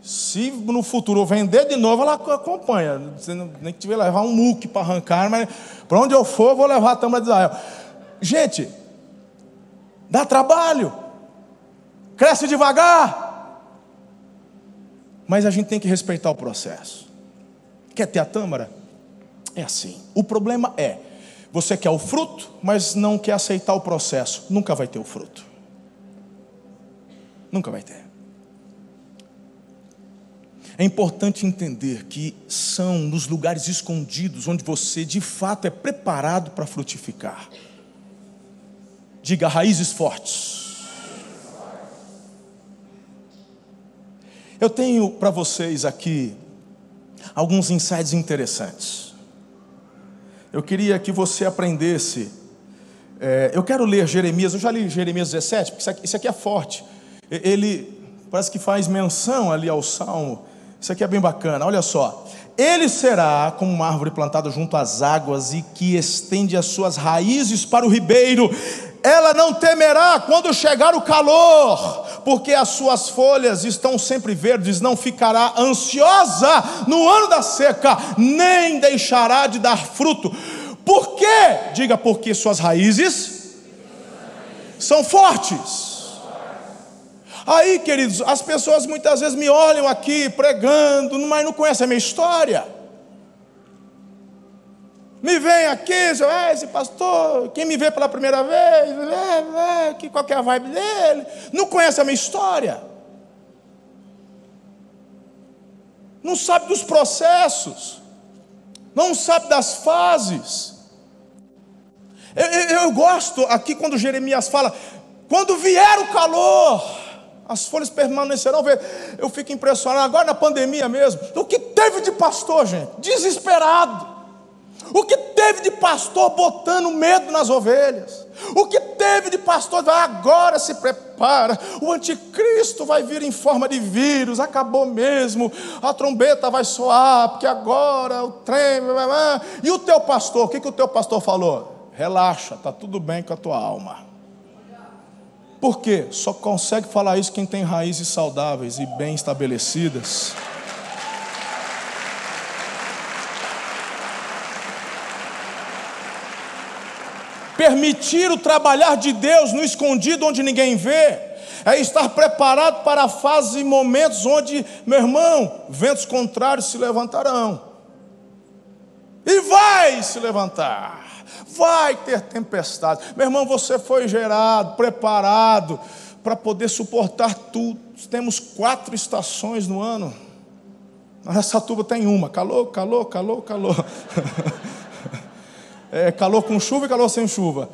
Se no futuro vender de novo, ela acompanha. Nem que tiver levar um muque para arrancar, mas para onde eu for, vou levar a Tâmara de Israel. Gente, dá trabalho, cresce devagar, mas a gente tem que respeitar o processo. Quer ter a tâmara? É assim. O problema é, você quer o fruto, mas não quer aceitar o processo. Nunca vai ter o fruto. Nunca vai ter. É importante entender que são nos lugares escondidos onde você de fato é preparado para frutificar. Diga raízes fortes. Eu tenho para vocês aqui alguns insights interessantes. Eu queria que você aprendesse. É, eu quero ler Jeremias, eu já li Jeremias 17, porque isso aqui, isso aqui é forte. Ele parece que faz menção ali ao salmo. Isso aqui é bem bacana, olha só. Ele será como uma árvore plantada junto às águas e que estende as suas raízes para o ribeiro ela não temerá quando chegar o calor, porque as suas folhas estão sempre verdes, não ficará ansiosa no ano da seca, nem deixará de dar fruto. Por quê? Diga porque suas raízes são fortes. Aí, queridos, as pessoas muitas vezes me olham aqui pregando, mas não conhecem a minha história. Me vem aqui, é, esse pastor, quem me vê pela primeira vez, é, é, que qual é a vibe dele, não conhece a minha história. não sabe dos processos, não sabe das fases. Eu, eu, eu, gosto aqui quando Jeremias fala: quando vier o calor, as folhas permanecerão. Eu fico impressionado, agora na pandemia mesmo, o que teve de pastor, gente? Desesperado. O que teve de pastor botando medo nas ovelhas? O que teve de pastor, agora se prepara, o anticristo vai vir em forma de vírus, acabou mesmo, a trombeta vai soar, porque agora o trem. E o teu pastor, o que, que o teu pastor falou? Relaxa, está tudo bem com a tua alma. Por quê? Só consegue falar isso quem tem raízes saudáveis e bem estabelecidas. Permitir o trabalhar de Deus no escondido onde ninguém vê, é estar preparado para a fase e momentos onde, meu irmão, ventos contrários se levantarão. E vai se levantar. Vai ter tempestade. Meu irmão, você foi gerado, preparado para poder suportar tudo. Temos quatro estações no ano. Essa tuba tem uma: calor, calor, calor, calor. é, calor com chuva e calor sem chuva.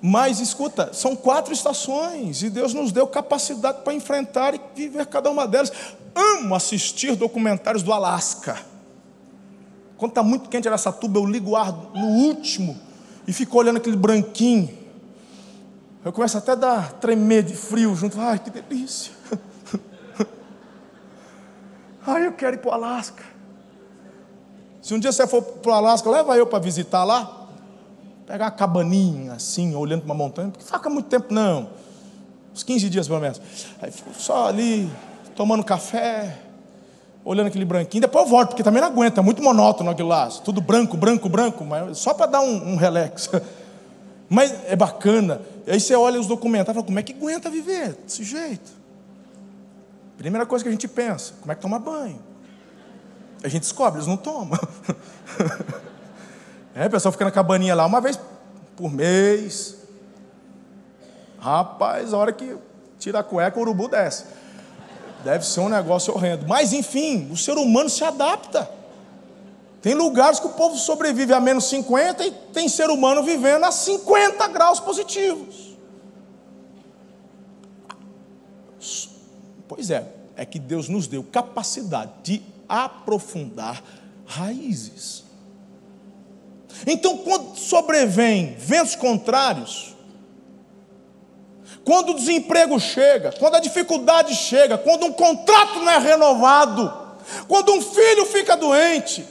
Mas escuta, são quatro estações e Deus nos deu capacidade para enfrentar e viver cada uma delas. Amo assistir documentários do Alasca. Quando está muito quente essa tuba, eu ligo o ar no último e fico olhando aquele branquinho. Eu começo até a dar tremer de frio junto. Ai, que delícia. Ai, eu quero ir para o Alasca. Se um dia você for para o Alasca, leva eu para visitar lá. Pegar uma cabaninha assim, olhando para uma montanha, porque fica muito tempo não. Uns 15 dias pelo menos. Aí fico só ali, tomando café, olhando aquele branquinho. Depois eu volto, porque também não aguenta, é muito monótono aquilo lá. Tudo branco, branco, branco, mas só para dar um, um relax. Mas é bacana. Aí você olha os documentários fala, como é que aguenta viver desse jeito? Primeira coisa que a gente pensa, como é que toma banho? A gente descobre, eles não tomam. É, o pessoal fica na cabaninha lá uma vez por mês. Rapaz, a hora que tira a cueca, o urubu desce. Deve ser um negócio horrendo. Mas, enfim, o ser humano se adapta. Tem lugares que o povo sobrevive a menos 50 e tem ser humano vivendo a 50 graus positivos. Pois é, é que Deus nos deu capacidade de aprofundar raízes. Então, quando sobrevêm ventos contrários, quando o desemprego chega, quando a dificuldade chega, quando um contrato não é renovado, quando um filho fica doente,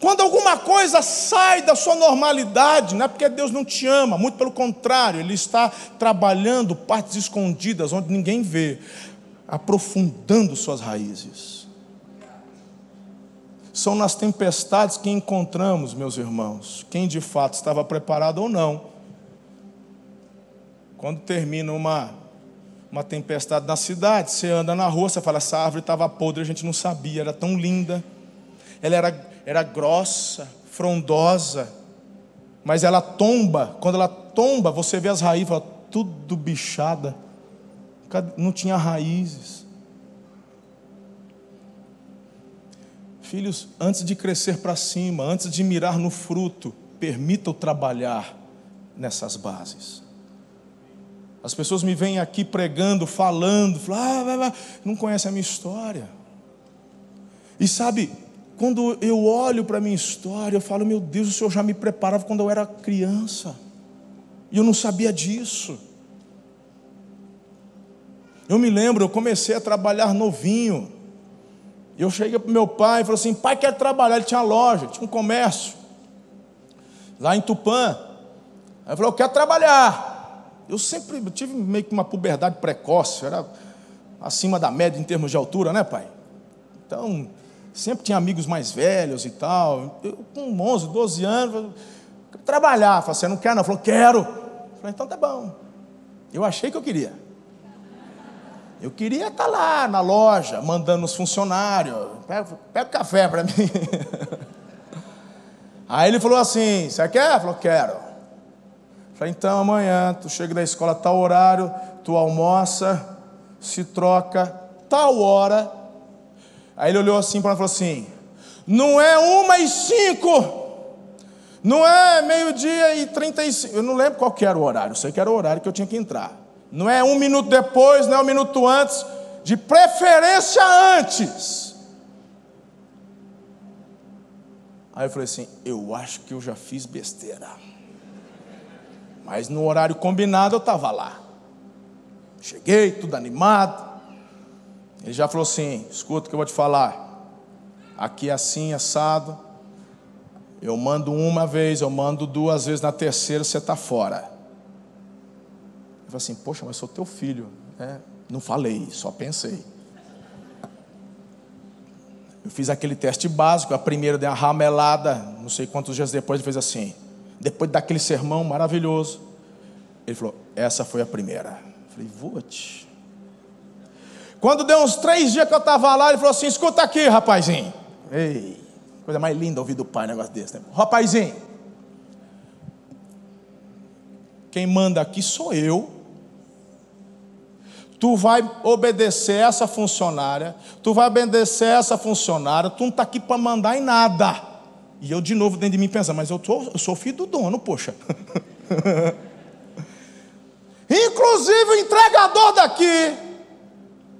quando alguma coisa sai da sua normalidade, não é porque Deus não te ama, muito pelo contrário, Ele está trabalhando partes escondidas onde ninguém vê, aprofundando suas raízes. São nas tempestades que encontramos, meus irmãos, quem de fato estava preparado ou não. Quando termina uma, uma tempestade na cidade, você anda na rua, você fala, essa árvore estava podre, a gente não sabia, era tão linda. Ela era, era grossa, frondosa, mas ela tomba. Quando ela tomba, você vê as raízes, fala, tudo bichada, não tinha raízes. Filhos, antes de crescer para cima, antes de mirar no fruto, permita-o trabalhar nessas bases. As pessoas me vêm aqui pregando, falando, ah, não conhecem a minha história. E sabe, quando eu olho para a minha história, eu falo, meu Deus, o Senhor já me preparava quando eu era criança. E eu não sabia disso. Eu me lembro, eu comecei a trabalhar novinho. Eu cheguei para meu pai e falei assim: pai quer trabalhar. Ele tinha loja, tinha um comércio, lá em Tupã. Aí eu falei: eu quero trabalhar. Eu sempre tive meio que uma puberdade precoce, era acima da média em termos de altura, né, pai? Então, sempre tinha amigos mais velhos e tal. Eu, com 11, 12 anos, trabalhar. Falei, você não quer? Não? Falou, quero. Falei, então tá bom. Eu achei que eu queria. Eu queria estar lá na loja, mandando os funcionários, pega, pega café para mim. Aí ele falou assim: Você quer? Falou: Quero. Falei: Então amanhã tu chega da escola tal horário, tu almoça, se troca, tal hora. Aí ele olhou assim para mim e falou assim: Não é uma e cinco. Não é meio-dia e 35. Eu não lembro qual era o horário. Eu sei que era o horário que eu tinha que entrar. Não é um minuto depois, não é um minuto antes. De preferência antes. Aí eu falei assim: Eu acho que eu já fiz besteira. Mas no horário combinado eu estava lá. Cheguei, tudo animado. Ele já falou assim: escuta o que eu vou te falar. Aqui é assim, assado. Eu mando uma vez, eu mando duas vezes, na terceira você está fora. Falei assim: poxa, mas sou teu filho. É, não falei, só pensei. Eu fiz aquele teste básico, a primeira deu uma ramelada, não sei quantos dias depois, ele fez assim. Depois daquele sermão maravilhoso, ele falou: Essa foi a primeira. Eu falei: Vou te. Quando deu uns três dias que eu estava lá, ele falou assim: escuta aqui, rapazinho. Ei, coisa mais linda ouvir do pai um negócio desse. Né? Rapazinho, quem manda aqui sou eu. Tu vai obedecer essa funcionária, tu vai obedecer essa funcionária, tu não está aqui para mandar em nada. E eu de novo dentro de mim pensando, mas eu, tô, eu sou filho do dono, poxa. Inclusive o entregador daqui,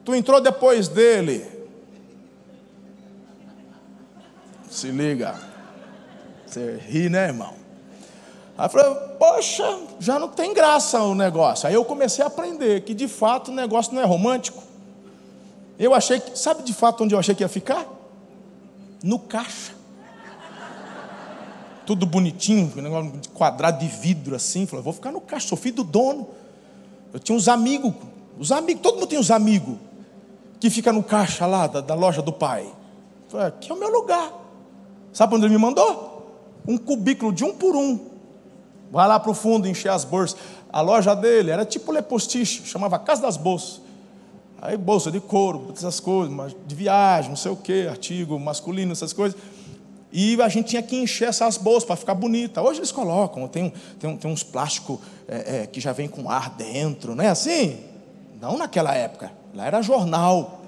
Tu entrou depois dele. Se liga. Você ri, né, irmão? Aí falei, poxa, já não tem graça o negócio. Aí eu comecei a aprender que de fato o negócio não é romântico. Eu achei que, sabe de fato onde eu achei que ia ficar? No caixa. Tudo bonitinho, um negócio de quadrado de vidro assim. Falei, vou ficar no caixa, sou filho do dono. Eu tinha uns amigos, os amigos, todo mundo tem uns amigos que fica no caixa lá da, da loja do pai. Falei, aqui é o meu lugar. Sabe onde ele me mandou? Um cubículo de um por um. Vai lá para o fundo encher as bolsas. A loja dele era tipo lepostiche, chamava Casa das Bolsas. Aí bolsa de couro, essas coisas, de viagem, não sei o que, artigo masculino, essas coisas. E a gente tinha que encher essas bolsas para ficar bonita. Hoje eles colocam, tem, tem, tem uns plásticos é, é, que já vem com ar dentro, não é assim? Não naquela época. Lá era jornal.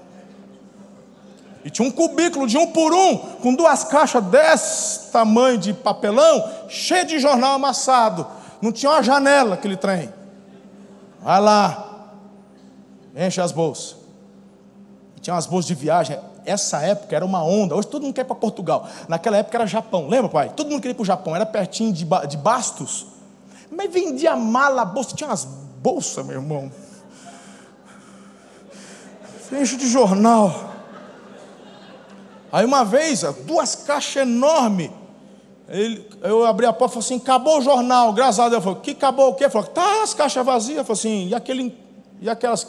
E tinha um cubículo de um por um, com duas caixas desse tamanho de papelão, cheio de jornal amassado. Não tinha uma janela aquele trem. Vai lá, enche as bolsas. E tinha umas bolsas de viagem. Essa época era uma onda. Hoje todo mundo quer ir para Portugal. Naquela época era Japão. Lembra, pai? Todo mundo queria ir para o Japão. Era pertinho de, de Bastos. Mas vendia mala, bolsa. Tinha umas bolsas, meu irmão enche de jornal. Aí uma vez, duas caixas enormes. Ele, eu abri a porta e falei assim: acabou o jornal, graças. Eu falei: que acabou o quê? Ele falou: tá as caixas vazias. Eu falei assim: e aquele, e aquelas,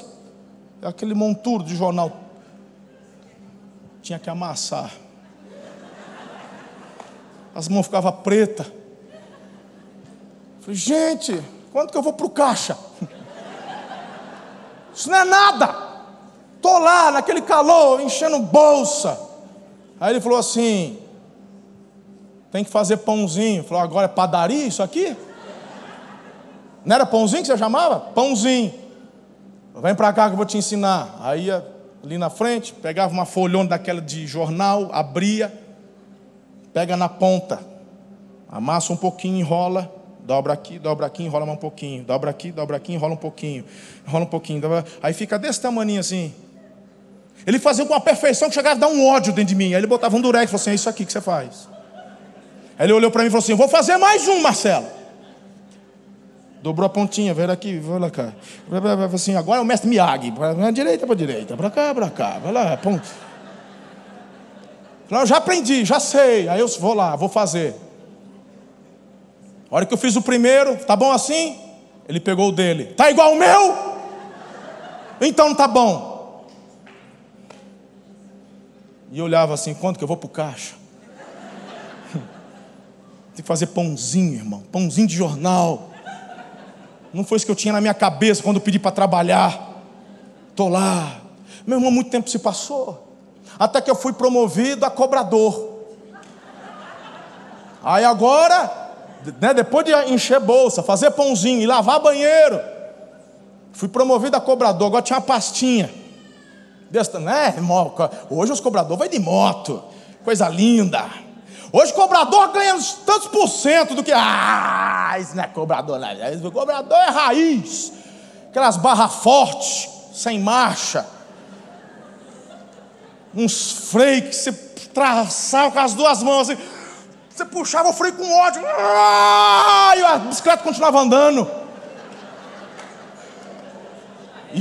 aquele monturo de jornal? Tinha que amassar. As mãos ficavam pretas. Falei, gente, quanto que eu vou para o caixa? Isso não é nada. Estou lá naquele calor, enchendo bolsa. Aí ele falou assim: tem que fazer pãozinho. Falou, agora é padaria isso aqui? Não era pãozinho que você chamava? Pãozinho. Vem para cá que eu vou te ensinar. Aí ali na frente, pegava uma folhona daquela de jornal, abria, pega na ponta, amassa um pouquinho, enrola, dobra aqui, dobra aqui, enrola um pouquinho, dobra aqui, dobra aqui, enrola um pouquinho, enrola um pouquinho, dobra... aí fica desse tamanho assim. Ele fazia com uma perfeição que chegava a dar um ódio dentro de mim. Aí ele botava um durex e falou assim: é isso aqui que você faz. Aí ele olhou para mim e falou assim: vou fazer mais um, Marcelo. Dobrou a pontinha, veio aqui, vai lá cá. Assim, agora é o mestre Miyagi. Para direita, para direita, para cá, para cá. Vai lá, ponto. Eu já aprendi, já sei. Aí eu vou lá, vou fazer. A hora que eu fiz o primeiro, tá bom assim? Ele pegou o dele. Tá igual o meu? Então tá bom. E eu olhava assim, quanto que eu vou para o caixa? Tem que fazer pãozinho, irmão, pãozinho de jornal. Não foi isso que eu tinha na minha cabeça quando pedi para trabalhar. Estou lá. Meu irmão, muito tempo se passou. Até que eu fui promovido a cobrador. Aí agora, né, depois de encher bolsa, fazer pãozinho e lavar banheiro, fui promovido a cobrador. Agora tinha uma pastinha Desta, né, irmão? Hoje os cobradores vão de moto. Coisa linda. Hoje o cobrador ganha tantos por cento do que. Ah, isso não é cobrador, não. O cobrador é raiz. Aquelas barras fortes, sem marcha. Uns freios que você traçava com as duas mãos assim. Você puxava o freio com ódio. Ah, e a bicicleta continuava andando.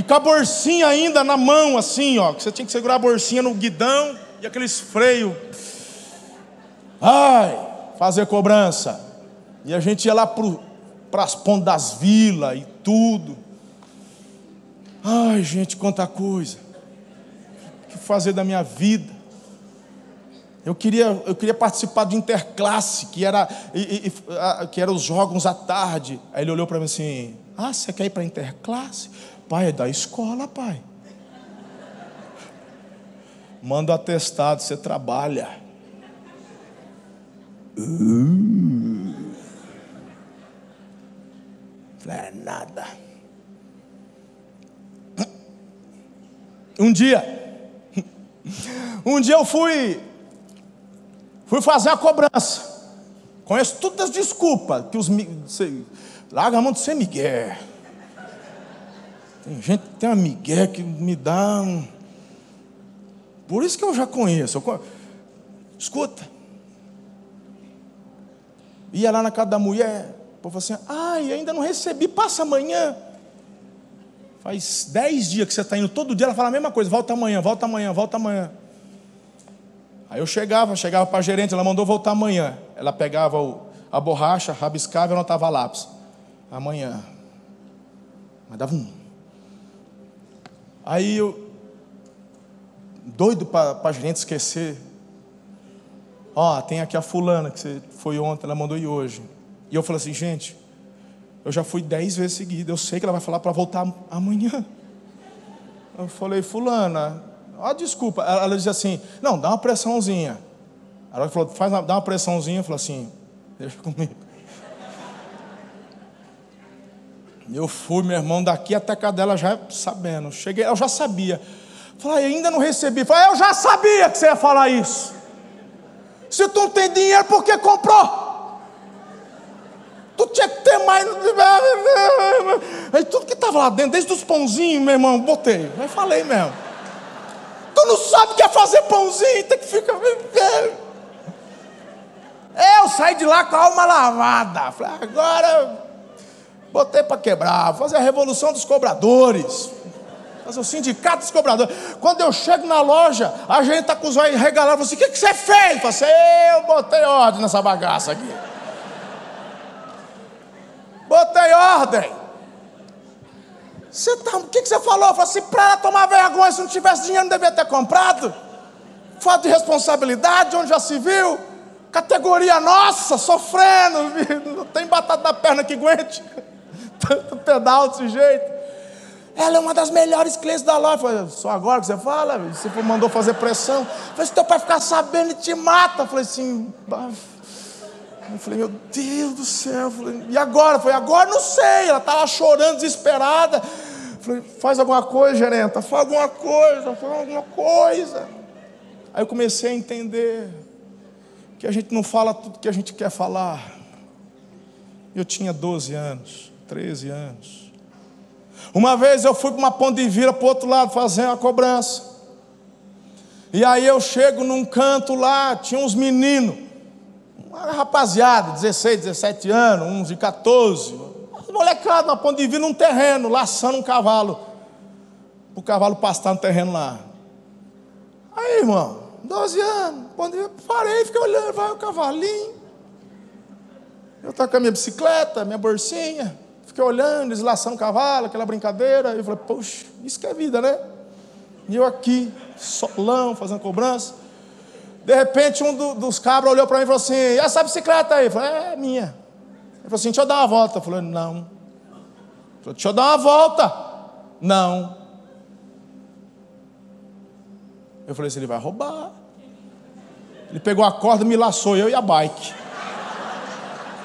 E com a bolsinha ainda na mão, assim, ó. Que você tinha que segurar a bolsinha no guidão e aqueles freios. Ai, fazer cobrança. E a gente ia lá para as pontas das vilas e tudo. Ai, gente, quanta coisa. O que fazer da minha vida? Eu queria, eu queria participar do interclasse, que era, e, e, que era os jogos à tarde. Aí ele olhou para mim assim: Ah, você quer ir para interclasse? Pai, é da escola, pai. Manda o atestado, você trabalha. Uh. Não é nada. Um dia, um dia eu fui Fui fazer a cobrança. Conheço todas as desculpas que os larga a mão de ser Miguel. Tem gente tem uma Miguel que me dá um. Por isso que eu já conheço. Eu. Escuta. Ia lá na casa da mulher, o povo assim, ai, ainda não recebi, passa amanhã. Faz dez dias que você está indo todo dia, ela fala a mesma coisa, volta amanhã, volta amanhã, volta amanhã. Aí eu chegava, chegava para a gerente, ela mandou voltar amanhã. Ela pegava o, a borracha, rabiscava e anotava lápis. Amanhã. Mas dava um. Aí eu, doido para a gerente esquecer. Ó, oh, tem aqui a fulana que você foi ontem, ela mandou ir hoje. E eu falei assim, gente, eu já fui dez vezes seguida, eu sei que ela vai falar para voltar amanhã. Eu falei, fulana, Ó, desculpa. Ela, ela assim: não, dá uma pressãozinha. Ela falou: faz, dá uma pressãozinha. Eu falei assim: deixa comigo. Eu fui, meu irmão, daqui até a dela já sabendo. Cheguei, eu já sabia. Falei, ainda não recebi. Falei, eu já sabia que você ia falar isso. Se tu não tem dinheiro, por que comprou? Tu tinha que ter mais. Aí tudo que estava lá dentro, desde os pãozinhos, meu irmão, botei. Aí falei mesmo. Tu não sabe o que é fazer pãozinho, tem que ficar. Eu saí de lá com a alma lavada. Falei, agora botei para quebrar, fazer a revolução dos cobradores. Fazer o sindicato dos cobradores. Quando eu chego na loja, a gente está com os olhos regalados. Assim: o que, que você fez? Eu assim, eu botei ordem nessa bagaça aqui. Botei ordem. Você tá, o que, que você falou? Eu falei assim, para ela tomar vergonha, se não tivesse dinheiro, não devia ter comprado. Falta de responsabilidade, onde já se viu. Categoria nossa, sofrendo, não tem batata na perna que aguente. Tanto pedal desse jeito. Ela é uma das melhores clientes da loja. Eu falei, só agora que você fala? Você mandou fazer pressão. Eu falei, se teu pai ficar sabendo, ele te mata. Eu falei assim, eu falei, meu Deus do céu. Falei, e agora? Eu falei, agora não sei. Ela estava chorando, desesperada. Eu falei, faz alguma coisa, gerenta. Faz alguma coisa, faz alguma coisa. Aí eu comecei a entender que a gente não fala tudo que a gente quer falar. Eu tinha 12 anos, 13 anos. Uma vez eu fui para uma ponte de vira para o outro lado fazer uma cobrança. E aí eu chego num canto lá, tinha uns meninos uma rapaziada, 16, 17 anos, uns de 14, molecada na ponta de vir num terreno, laçando um cavalo, para o cavalo pastar no terreno lá. Aí, irmão, 12 anos, ponto de parei, fiquei olhando, vai o cavalinho. Eu estava com a minha bicicleta, minha bolsinha, fiquei olhando, eles laçando o cavalo, aquela brincadeira. Eu falei, poxa, isso que é vida, né? E eu aqui, solão, fazendo cobrança. De repente, um do, dos cabras olhou para mim e falou assim: e essa bicicleta aí? Eu falei: é minha. Ele falou assim: deixa eu dar uma volta. Eu falei: não. Ele falou: deixa eu dar uma volta. Não. Eu falei assim: ele vai roubar. Ele pegou a corda, me laçou, eu e a bike.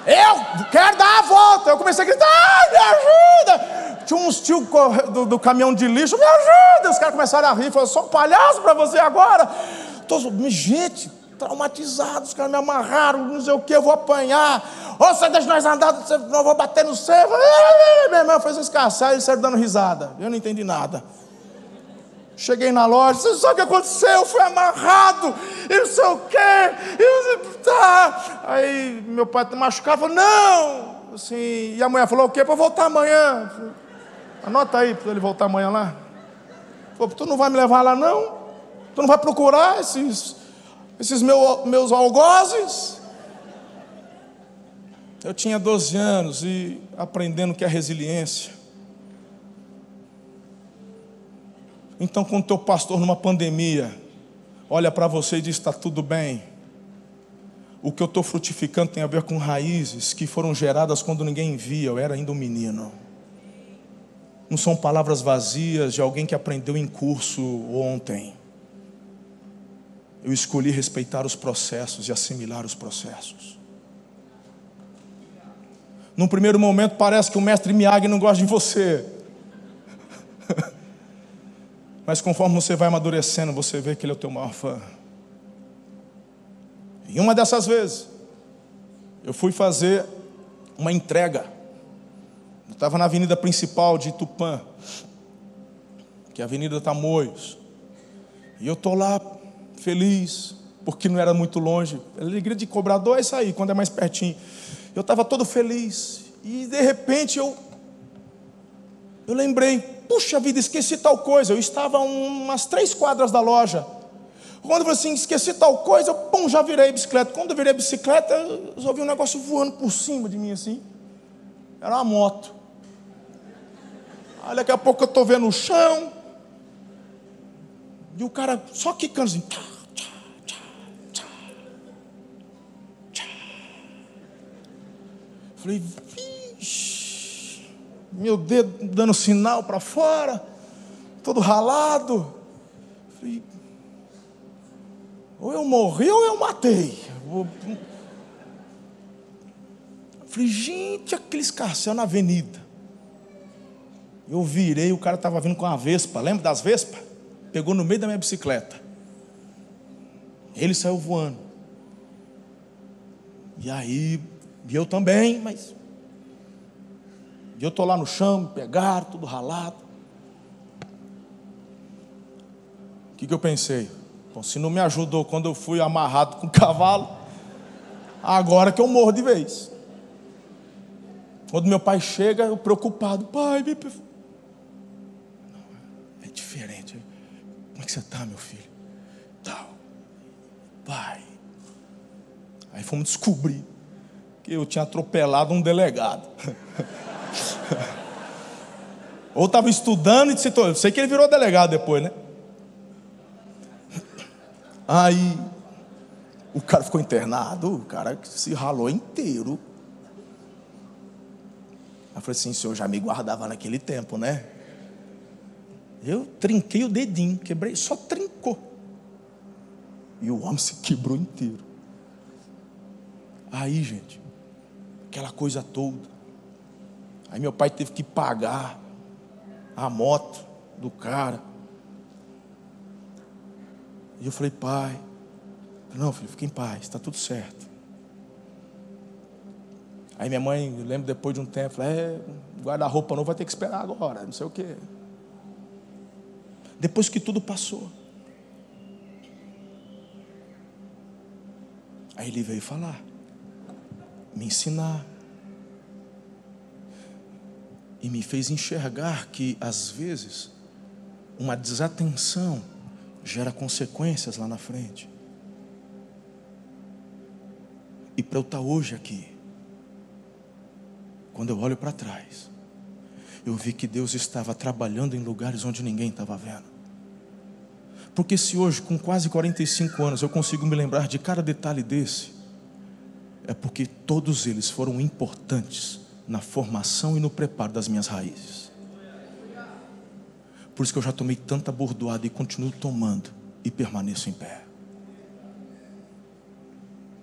Eu quero dar a volta. Eu comecei a gritar: me ajuda! Tinha uns tio do, do, caminhão de lixo, me ajuda! Os caras começaram a rir, falaram, sou um palhaço para você agora. Tô, gente, traumatizados, os caras me amarraram, não sei o que, eu vou apanhar. Ô, você deixa nós andar, não vou bater no céu. Meu irmão fez escaçar e saíram dando risada. Eu não entendi nada. Cheguei na loja, você sabe o que aconteceu? Eu fui amarrado, e não sei o quê. Eu, tá. Aí meu pai machucado, falou, não. Assim, e a mulher falou, o quê? Para voltar amanhã. Anota aí para ele voltar amanhã lá. Falou, tu não vai me levar lá não? Tu não vai procurar esses, esses meu, meus algozes? Eu tinha 12 anos e aprendendo que é resiliência. Então, quando teu pastor numa pandemia olha para você e diz: está tudo bem, o que eu estou frutificando tem a ver com raízes que foram geradas quando ninguém via, eu era ainda um menino. Não são palavras vazias de alguém que aprendeu em curso ontem. Eu escolhi respeitar os processos e assimilar os processos. Num primeiro momento parece que o mestre Miyagi não gosta de você. Mas conforme você vai amadurecendo, você vê que ele é o teu maior fã. E uma dessas vezes, eu fui fazer uma entrega. Eu estava na avenida principal de Tupã, que é a Avenida Tamoios. E eu estou lá feliz, porque não era muito longe. A alegria de cobrador é isso aí, quando é mais pertinho. Eu estava todo feliz. E de repente eu, eu lembrei, puxa vida, esqueci tal coisa. Eu estava umas três quadras da loja. Quando eu falei assim, esqueci tal coisa, pum, já virei bicicleta. Quando eu virei bicicleta, eu ouvi um negócio voando por cima de mim assim. Era uma moto. Aí daqui a pouco eu estou vendo o chão. E o cara só quicando assim. Tchá. Falei, meu dedo dando sinal para fora, todo ralado. Falei, ou eu morri ou eu matei. Falei, gente, aquele escarcel na avenida. Eu virei, o cara estava vindo com uma Vespa, lembra das Vespas? Pegou no meio da minha bicicleta. Ele saiu voando. E aí, e eu também, mas e eu estou lá no chão, me pegaram, tudo ralado. O que, que eu pensei? Bom, se não me ajudou quando eu fui amarrado com o cavalo, agora que eu morro de vez. Quando meu pai chega, eu preocupado, pai, me... É diferente. Como é que você está, meu filho? Tal. Pai. Aí fomos descobrir que eu tinha atropelado um delegado. Ou estava estudando e se tornou. Sei que ele virou delegado depois, né? Aí o cara ficou internado, o cara se ralou inteiro. Eu falei assim, senhor já me guardava naquele tempo, né? Eu trinquei o dedinho, quebrei, só trincou. E o homem se quebrou inteiro. Aí, gente, aquela coisa toda. Aí meu pai teve que pagar a moto do cara. E eu falei, pai, não, filho, fica em paz, está tudo certo. Aí minha mãe, eu lembro depois de um tempo, falou, é, guarda-roupa não vai ter que esperar agora, não sei o quê. Depois que tudo passou. Aí ele veio falar, me ensinar e me fez enxergar que, às vezes, uma desatenção gera consequências lá na frente. E para eu estar hoje aqui, quando eu olho para trás, eu vi que Deus estava trabalhando em lugares onde ninguém estava vendo. Porque se hoje, com quase 45 anos, eu consigo me lembrar de cada detalhe desse, é porque todos eles foram importantes na formação e no preparo das minhas raízes. Por isso que eu já tomei tanta bordoada e continuo tomando e permaneço em pé.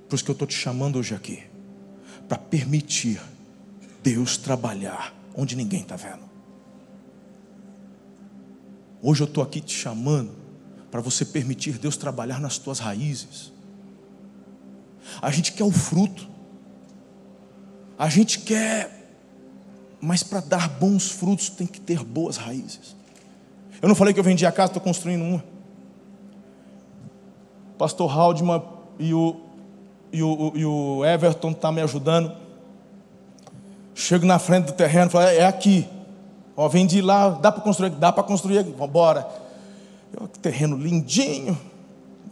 Por isso que eu estou te chamando hoje aqui, para permitir Deus trabalhar onde ninguém está vendo. Hoje eu estou aqui te chamando para você permitir Deus trabalhar nas tuas raízes. A gente quer o fruto, a gente quer, mas para dar bons frutos tem que ter boas raízes. Eu não falei que eu vendi a casa, estou construindo uma. Pastor Haldman e o, e o, e o Everton estão tá me ajudando. Chego na frente do terreno, falo, é aqui. Ó, vendi lá, dá para construir, dá para construir, vamos embora. Que terreno lindinho.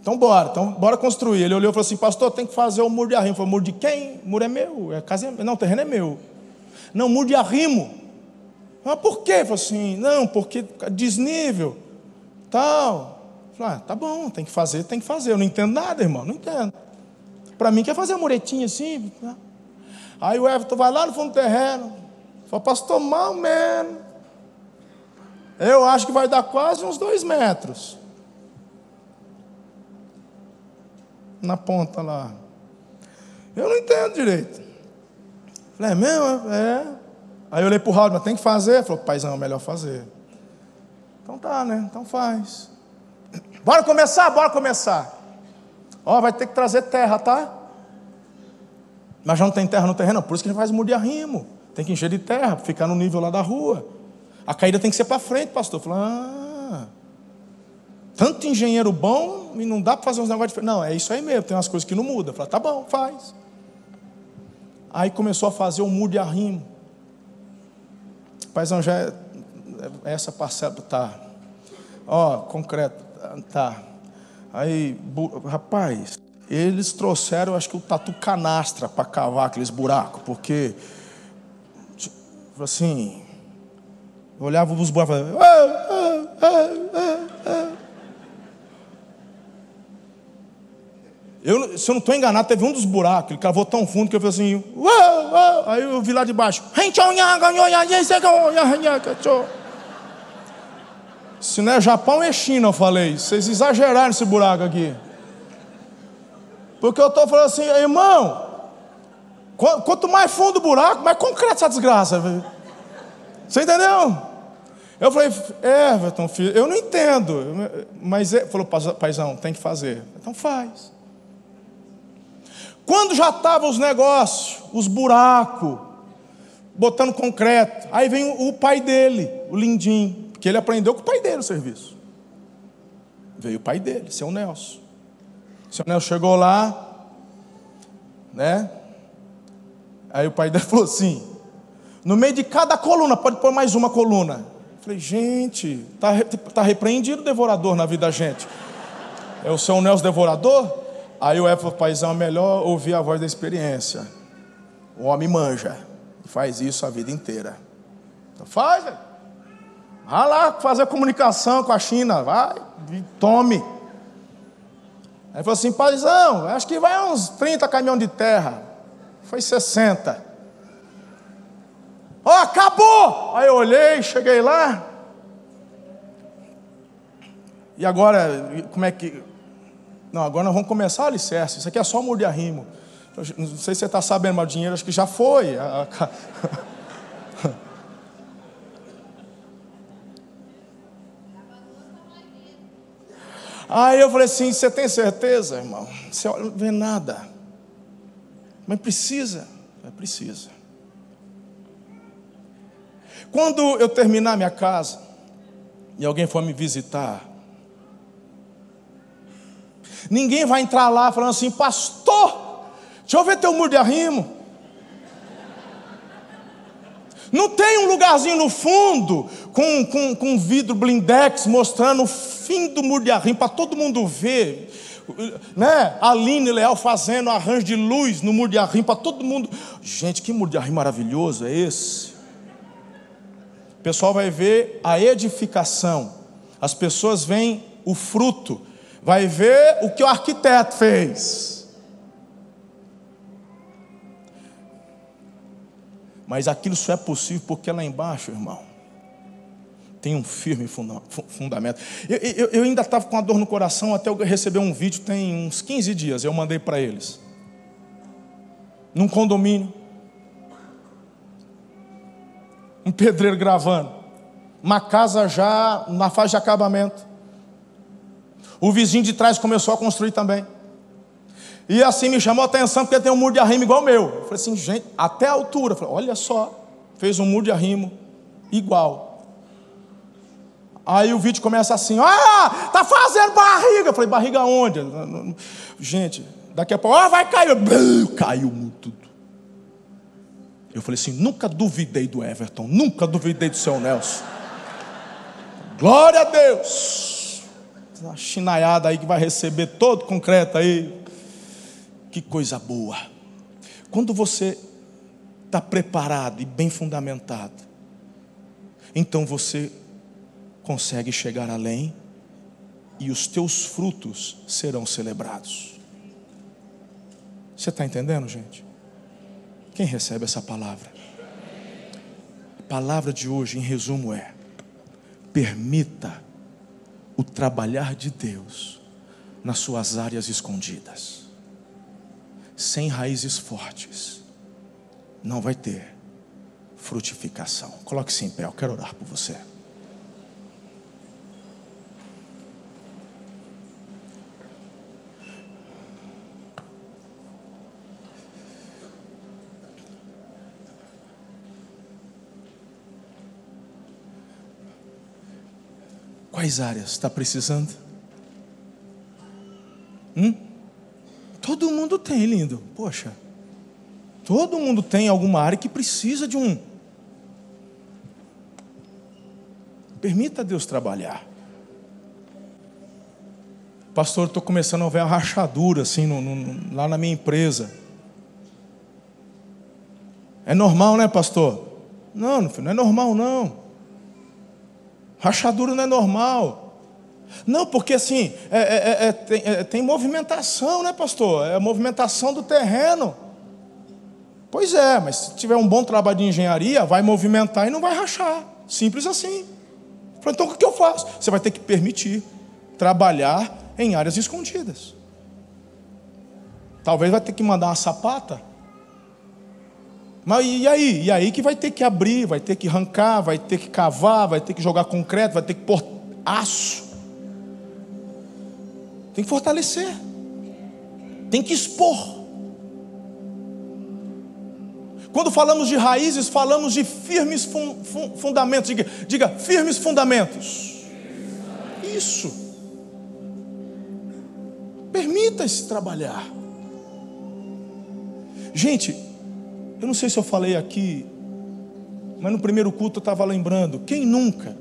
Então bora, então bora construir. Ele olhou e falou assim, pastor, tem que fazer o muro de arrimo. Eu falei, muro de quem? O muro é meu, é casa não, o terreno é meu. Não, muro de arrimo. Mas por quê? Ele falou assim, não, porque desnível, tal. Eu falei, ah, tá bom, tem que fazer, tem que fazer. Eu não entendo nada, irmão, não entendo. Para mim, quer fazer uma muretinha assim. Aí o Everton vai lá no fundo do terreno. Fala, pastor, mal menos. Eu acho que vai dar quase uns dois metros. Na ponta lá. Eu não entendo direito. Falei, é mesmo? É. Aí eu olhei para o mas tem que fazer. Ele falou, paizão, é melhor fazer. Então tá, né? Então faz. Bora começar? Bora começar. Ó, vai ter que trazer terra, tá? Mas já não tem terra no terreno, por isso que a gente faz muro de arrimo. Tem que encher de terra, ficar no nível lá da rua. A caída tem que ser para frente, pastor. Falei, ah, tanto engenheiro bom e não dá para fazer uns negócios diferentes. Não, é isso aí mesmo, tem umas coisas que não mudam. Falei, tá bom, faz. Aí começou a fazer o muro de arrimo. Paizão, já é, é essa parcela, tá. Ó, concreto, tá. Aí, rapaz, eles trouxeram, acho que o tatu canastra para cavar aqueles buracos, porque, tipo, assim, eu olhava os buracos e falava, ah, ah, ah, eu, se eu não estou enganado, teve um dos buracos, ele cavou tão fundo que eu falei assim, aí eu vi lá de baixo, se não é Japão, é China, eu falei, vocês exageraram esse buraco aqui. Porque eu estou falando assim, irmão, quanto mais fundo o buraco, mais concreto essa desgraça. Você entendeu? Eu falei, Everton, filho, eu não entendo. Mas ele falou, paizão, tem que fazer. Então faz. Quando já estavam os negócios, os buracos, botando concreto, aí vem o pai dele, o Lindim, porque ele aprendeu com o pai dele o serviço. Veio o pai dele, seu Nelson. Seu Nelson chegou lá, né? Aí o pai dele falou assim: no meio de cada coluna, pode pôr mais uma coluna. Falei, gente, está tá repreendido o devorador na vida da gente. É o São Nelson devorador? Aí o Éfo Paizão é melhor ouvir a voz da experiência. O homem manja. Faz isso a vida inteira. Então faz, velho. Vai lá fazer comunicação com a China. Vai, tome. Aí falou assim, paizão, acho que vai uns 30 caminhões de terra. Foi 60. Ó, oh, acabou! Aí eu olhei, cheguei lá. E agora, como é que. Não, agora nós vamos começar o alicerce. Isso aqui é só muro de arrimo. Não sei se você está sabendo, mas o dinheiro acho que já foi. Aí eu falei assim: você tem certeza, irmão? Você não vê nada. Mas precisa. É precisa. Quando eu terminar minha casa e alguém for me visitar, ninguém vai entrar lá falando assim, pastor, deixa eu ver teu muro de arrimo. Não tem um lugarzinho no fundo com, com, com vidro blindex mostrando o fim do muro de arrimo para todo mundo ver. Né? Aline Leal fazendo arranjo de luz no muro de arrimo para todo mundo. Gente, que muro de arrimo maravilhoso é esse? O pessoal vai ver a edificação, as pessoas veem o fruto, vai ver o que o arquiteto fez. Mas aquilo só é possível porque lá embaixo, irmão, tem um firme fundamento. Eu, eu, eu ainda estava com a dor no coração até eu receber um vídeo, tem uns 15 dias, eu mandei para eles. Num condomínio um pedreiro gravando. uma casa já na fase de acabamento. O vizinho de trás começou a construir também. E assim me chamou a atenção porque tem um muro de arrimo igual o meu. Eu falei assim, gente, até a altura. Eu falei, olha só, fez um muro de arrimo igual. Aí o vídeo começa assim, ah, tá fazendo barriga. Eu falei, barriga onde? Gente, daqui a pouco, ah, vai cair. Caiu tudo. Eu falei assim, nunca duvidei do Everton, nunca duvidei do seu Nelson. Glória a Deus. Uma chinaiada aí que vai receber todo concreto aí. Que coisa boa. Quando você está preparado e bem fundamentado, então você consegue chegar além e os teus frutos serão celebrados. Você está entendendo, gente? Quem recebe essa palavra? A palavra de hoje, em resumo, é: permita o trabalhar de Deus nas suas áreas escondidas. Sem raízes fortes, não vai ter frutificação. Coloque-se em pé, eu quero orar por você. Quais áreas está precisando? Hum? Todo mundo tem, lindo. Poxa, todo mundo tem alguma área que precisa de um. Permita Deus trabalhar. Pastor, estou começando a ver uma rachadura assim no, no, lá na minha empresa. É normal, né, pastor? Não, não é normal, não. Rachadura não é normal. Não, porque assim, é, é, é, é tem, é, tem, movimentação, né, pastor? É a movimentação do terreno. Pois é, mas se tiver um bom trabalho de engenharia, vai movimentar e não vai rachar. Simples assim. Então o que eu faço? Você vai ter que permitir trabalhar em áreas escondidas. Talvez vai ter que mandar uma sapata mas e aí? E aí que vai ter que abrir, vai ter que arrancar, vai ter que cavar, vai ter que jogar concreto, vai ter que pôr aço. Tem que fortalecer. Tem que expor. Quando falamos de raízes, falamos de firmes fun fun fundamentos. Diga, diga, firmes fundamentos. Isso. Permita-se trabalhar. Gente, eu não sei se eu falei aqui, mas no primeiro culto eu estava lembrando. Quem nunca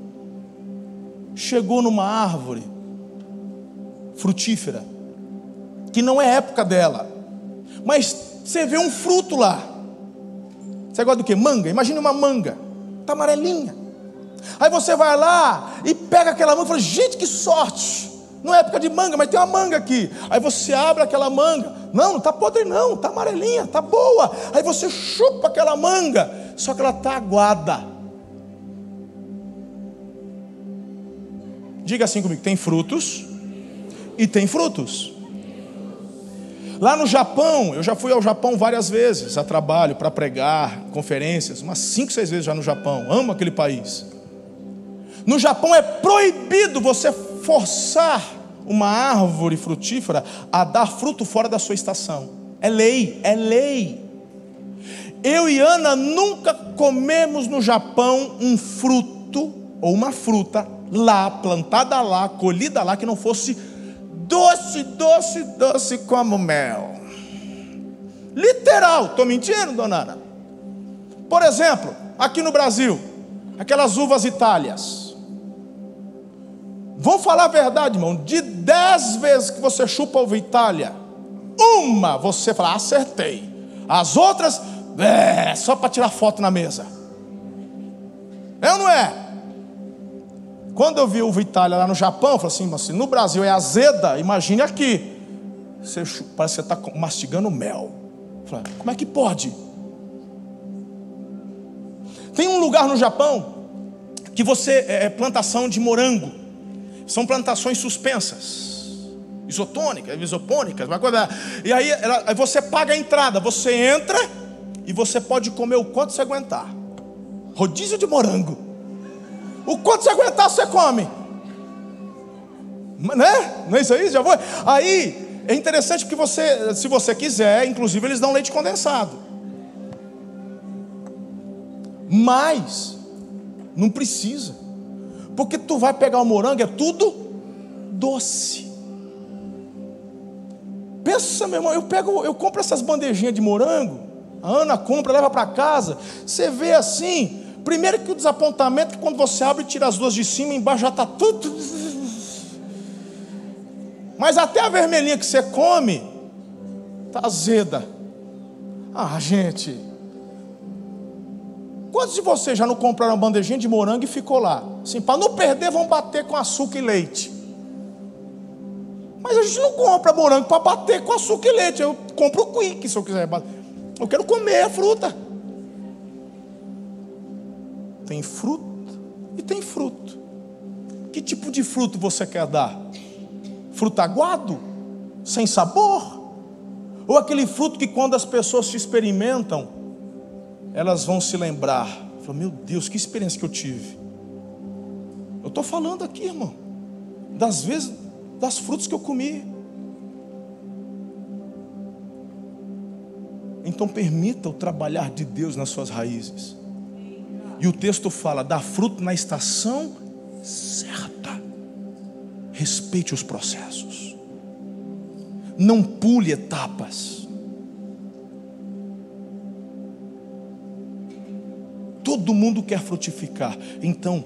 chegou numa árvore frutífera, que não é época dela, mas você vê um fruto lá. Você gosta do que? Manga. Imagine uma manga, está amarelinha. Aí você vai lá e pega aquela manga e fala: gente, que sorte! Não é época de manga, mas tem uma manga aqui. Aí você abre aquela manga. Não, não está podre, não, está amarelinha, está boa. Aí você chupa aquela manga, só que ela está aguada. Diga assim comigo: tem frutos e tem frutos. Lá no Japão, eu já fui ao Japão várias vezes a trabalho para pregar, conferências, umas cinco, seis vezes já no Japão. Amo aquele país. No Japão é proibido você forçar uma árvore frutífera a dar fruto fora da sua estação. É lei, é lei. Eu e Ana nunca comemos no Japão um fruto ou uma fruta lá, plantada lá, colhida lá, que não fosse doce, doce, doce como mel. Literal, estou mentindo, dona Ana? Por exemplo, aqui no Brasil, aquelas uvas itálias Vamos falar a verdade, irmão. De dez vezes que você chupa uva Itália, uma você fala, acertei. As outras, é, só para tirar foto na mesa. É ou não é? Quando eu vi uva Itália lá no Japão, eu falei assim, mas se no Brasil é azeda, imagine aqui. Você chupa, parece que você está mastigando mel. falei, como é que pode? Tem um lugar no Japão que você é, é plantação de morango. São plantações suspensas, isotônicas, isopônicas, uma coisa. E aí, ela, você paga a entrada, você entra e você pode comer o quanto você aguentar. Rodízio de morango. O quanto você aguentar, você come. Né? Não é isso aí? Já foi? Aí, é interessante porque você, se você quiser, inclusive eles dão leite condensado. Mas, não precisa. Porque tu vai pegar o morango, é tudo doce. Pensa, meu irmão, eu pego, eu compro essas bandejinhas de morango, a Ana compra, leva para casa. Você vê assim, primeiro que o desapontamento que quando você abre e tira as duas de cima, embaixo já está tudo. Mas até a vermelhinha que você come, está azeda. Ah, gente. Quantos de vocês já não compraram uma bandejinha de morango e ficou lá? Assim, para não perder, vão bater com açúcar e leite. Mas a gente não compra morango para bater com açúcar e leite. Eu compro o quick se eu quiser. Eu quero comer a fruta. Tem fruta e tem fruto. Que tipo de fruto você quer dar? Fruto aguado? Sem sabor? Ou aquele fruto que quando as pessoas te experimentam, elas vão se lembrar. Falam, meu Deus, que experiência que eu tive. Eu estou falando aqui, irmão, das vezes das frutas que eu comi. Então permita o trabalhar de Deus nas suas raízes. E o texto fala: dá fruto na estação certa. Respeite os processos. Não pule etapas. Todo mundo quer frutificar. Então,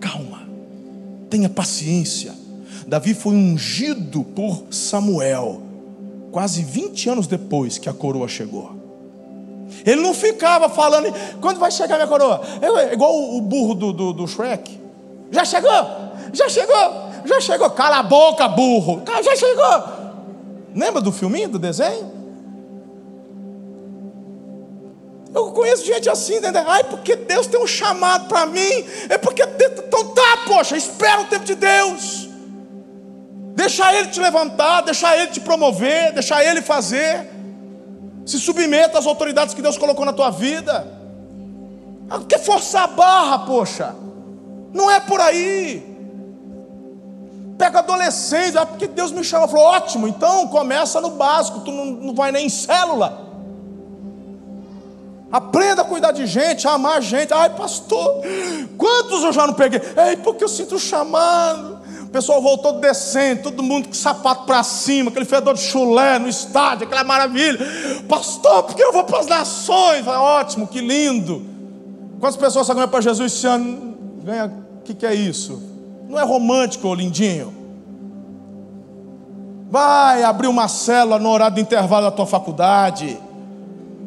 calma. Tenha paciência Davi foi ungido por Samuel, quase 20 anos depois que a coroa chegou. Ele não ficava falando, quando vai chegar minha coroa? É igual o burro do, do, do Shrek. Já chegou? Já chegou? Já chegou? Cala a boca, burro. Já chegou? Lembra do filminho, do desenho? Eu conheço gente assim, né? Ai, porque Deus tem um chamado para mim. É porque. Então tá, poxa, espera o tempo de Deus. Deixa Ele te levantar, deixa Ele te promover, deixa Ele fazer. Se submeta às autoridades que Deus colocou na tua vida. Ah, quer forçar a barra, poxa. Não é por aí. Pega adolescente, ah, porque Deus me chama. Falou, ótimo, então começa no básico, tu não, não vai nem em célula. Aprenda a cuidar de gente, a amar gente. Ai, pastor, quantos eu já não peguei? É porque eu sinto o chamado pessoal voltou descendo, todo mundo com sapato para cima, aquele fedor de chulé no estádio, aquela maravilha. Pastor, porque eu vou para as nações? Falei, ótimo, que lindo. Quantas pessoas estão ganhando para Jesus esse ano? Ganha, o que, que é isso? Não é romântico, lindinho. Vai abrir uma célula no horário do intervalo da tua faculdade.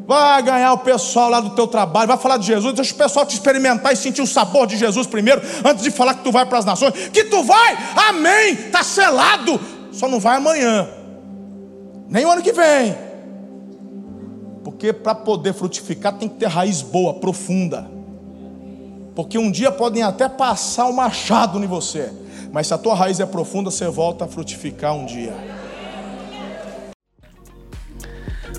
Vai ganhar o pessoal lá do teu trabalho, vai falar de Jesus, deixa o pessoal te experimentar e sentir o sabor de Jesus primeiro, antes de falar que tu vai para as nações. Que tu vai, amém, está selado, só não vai amanhã, nem o ano que vem, porque para poder frutificar tem que ter raiz boa, profunda, porque um dia podem até passar um machado em você, mas se a tua raiz é profunda, você volta a frutificar um dia.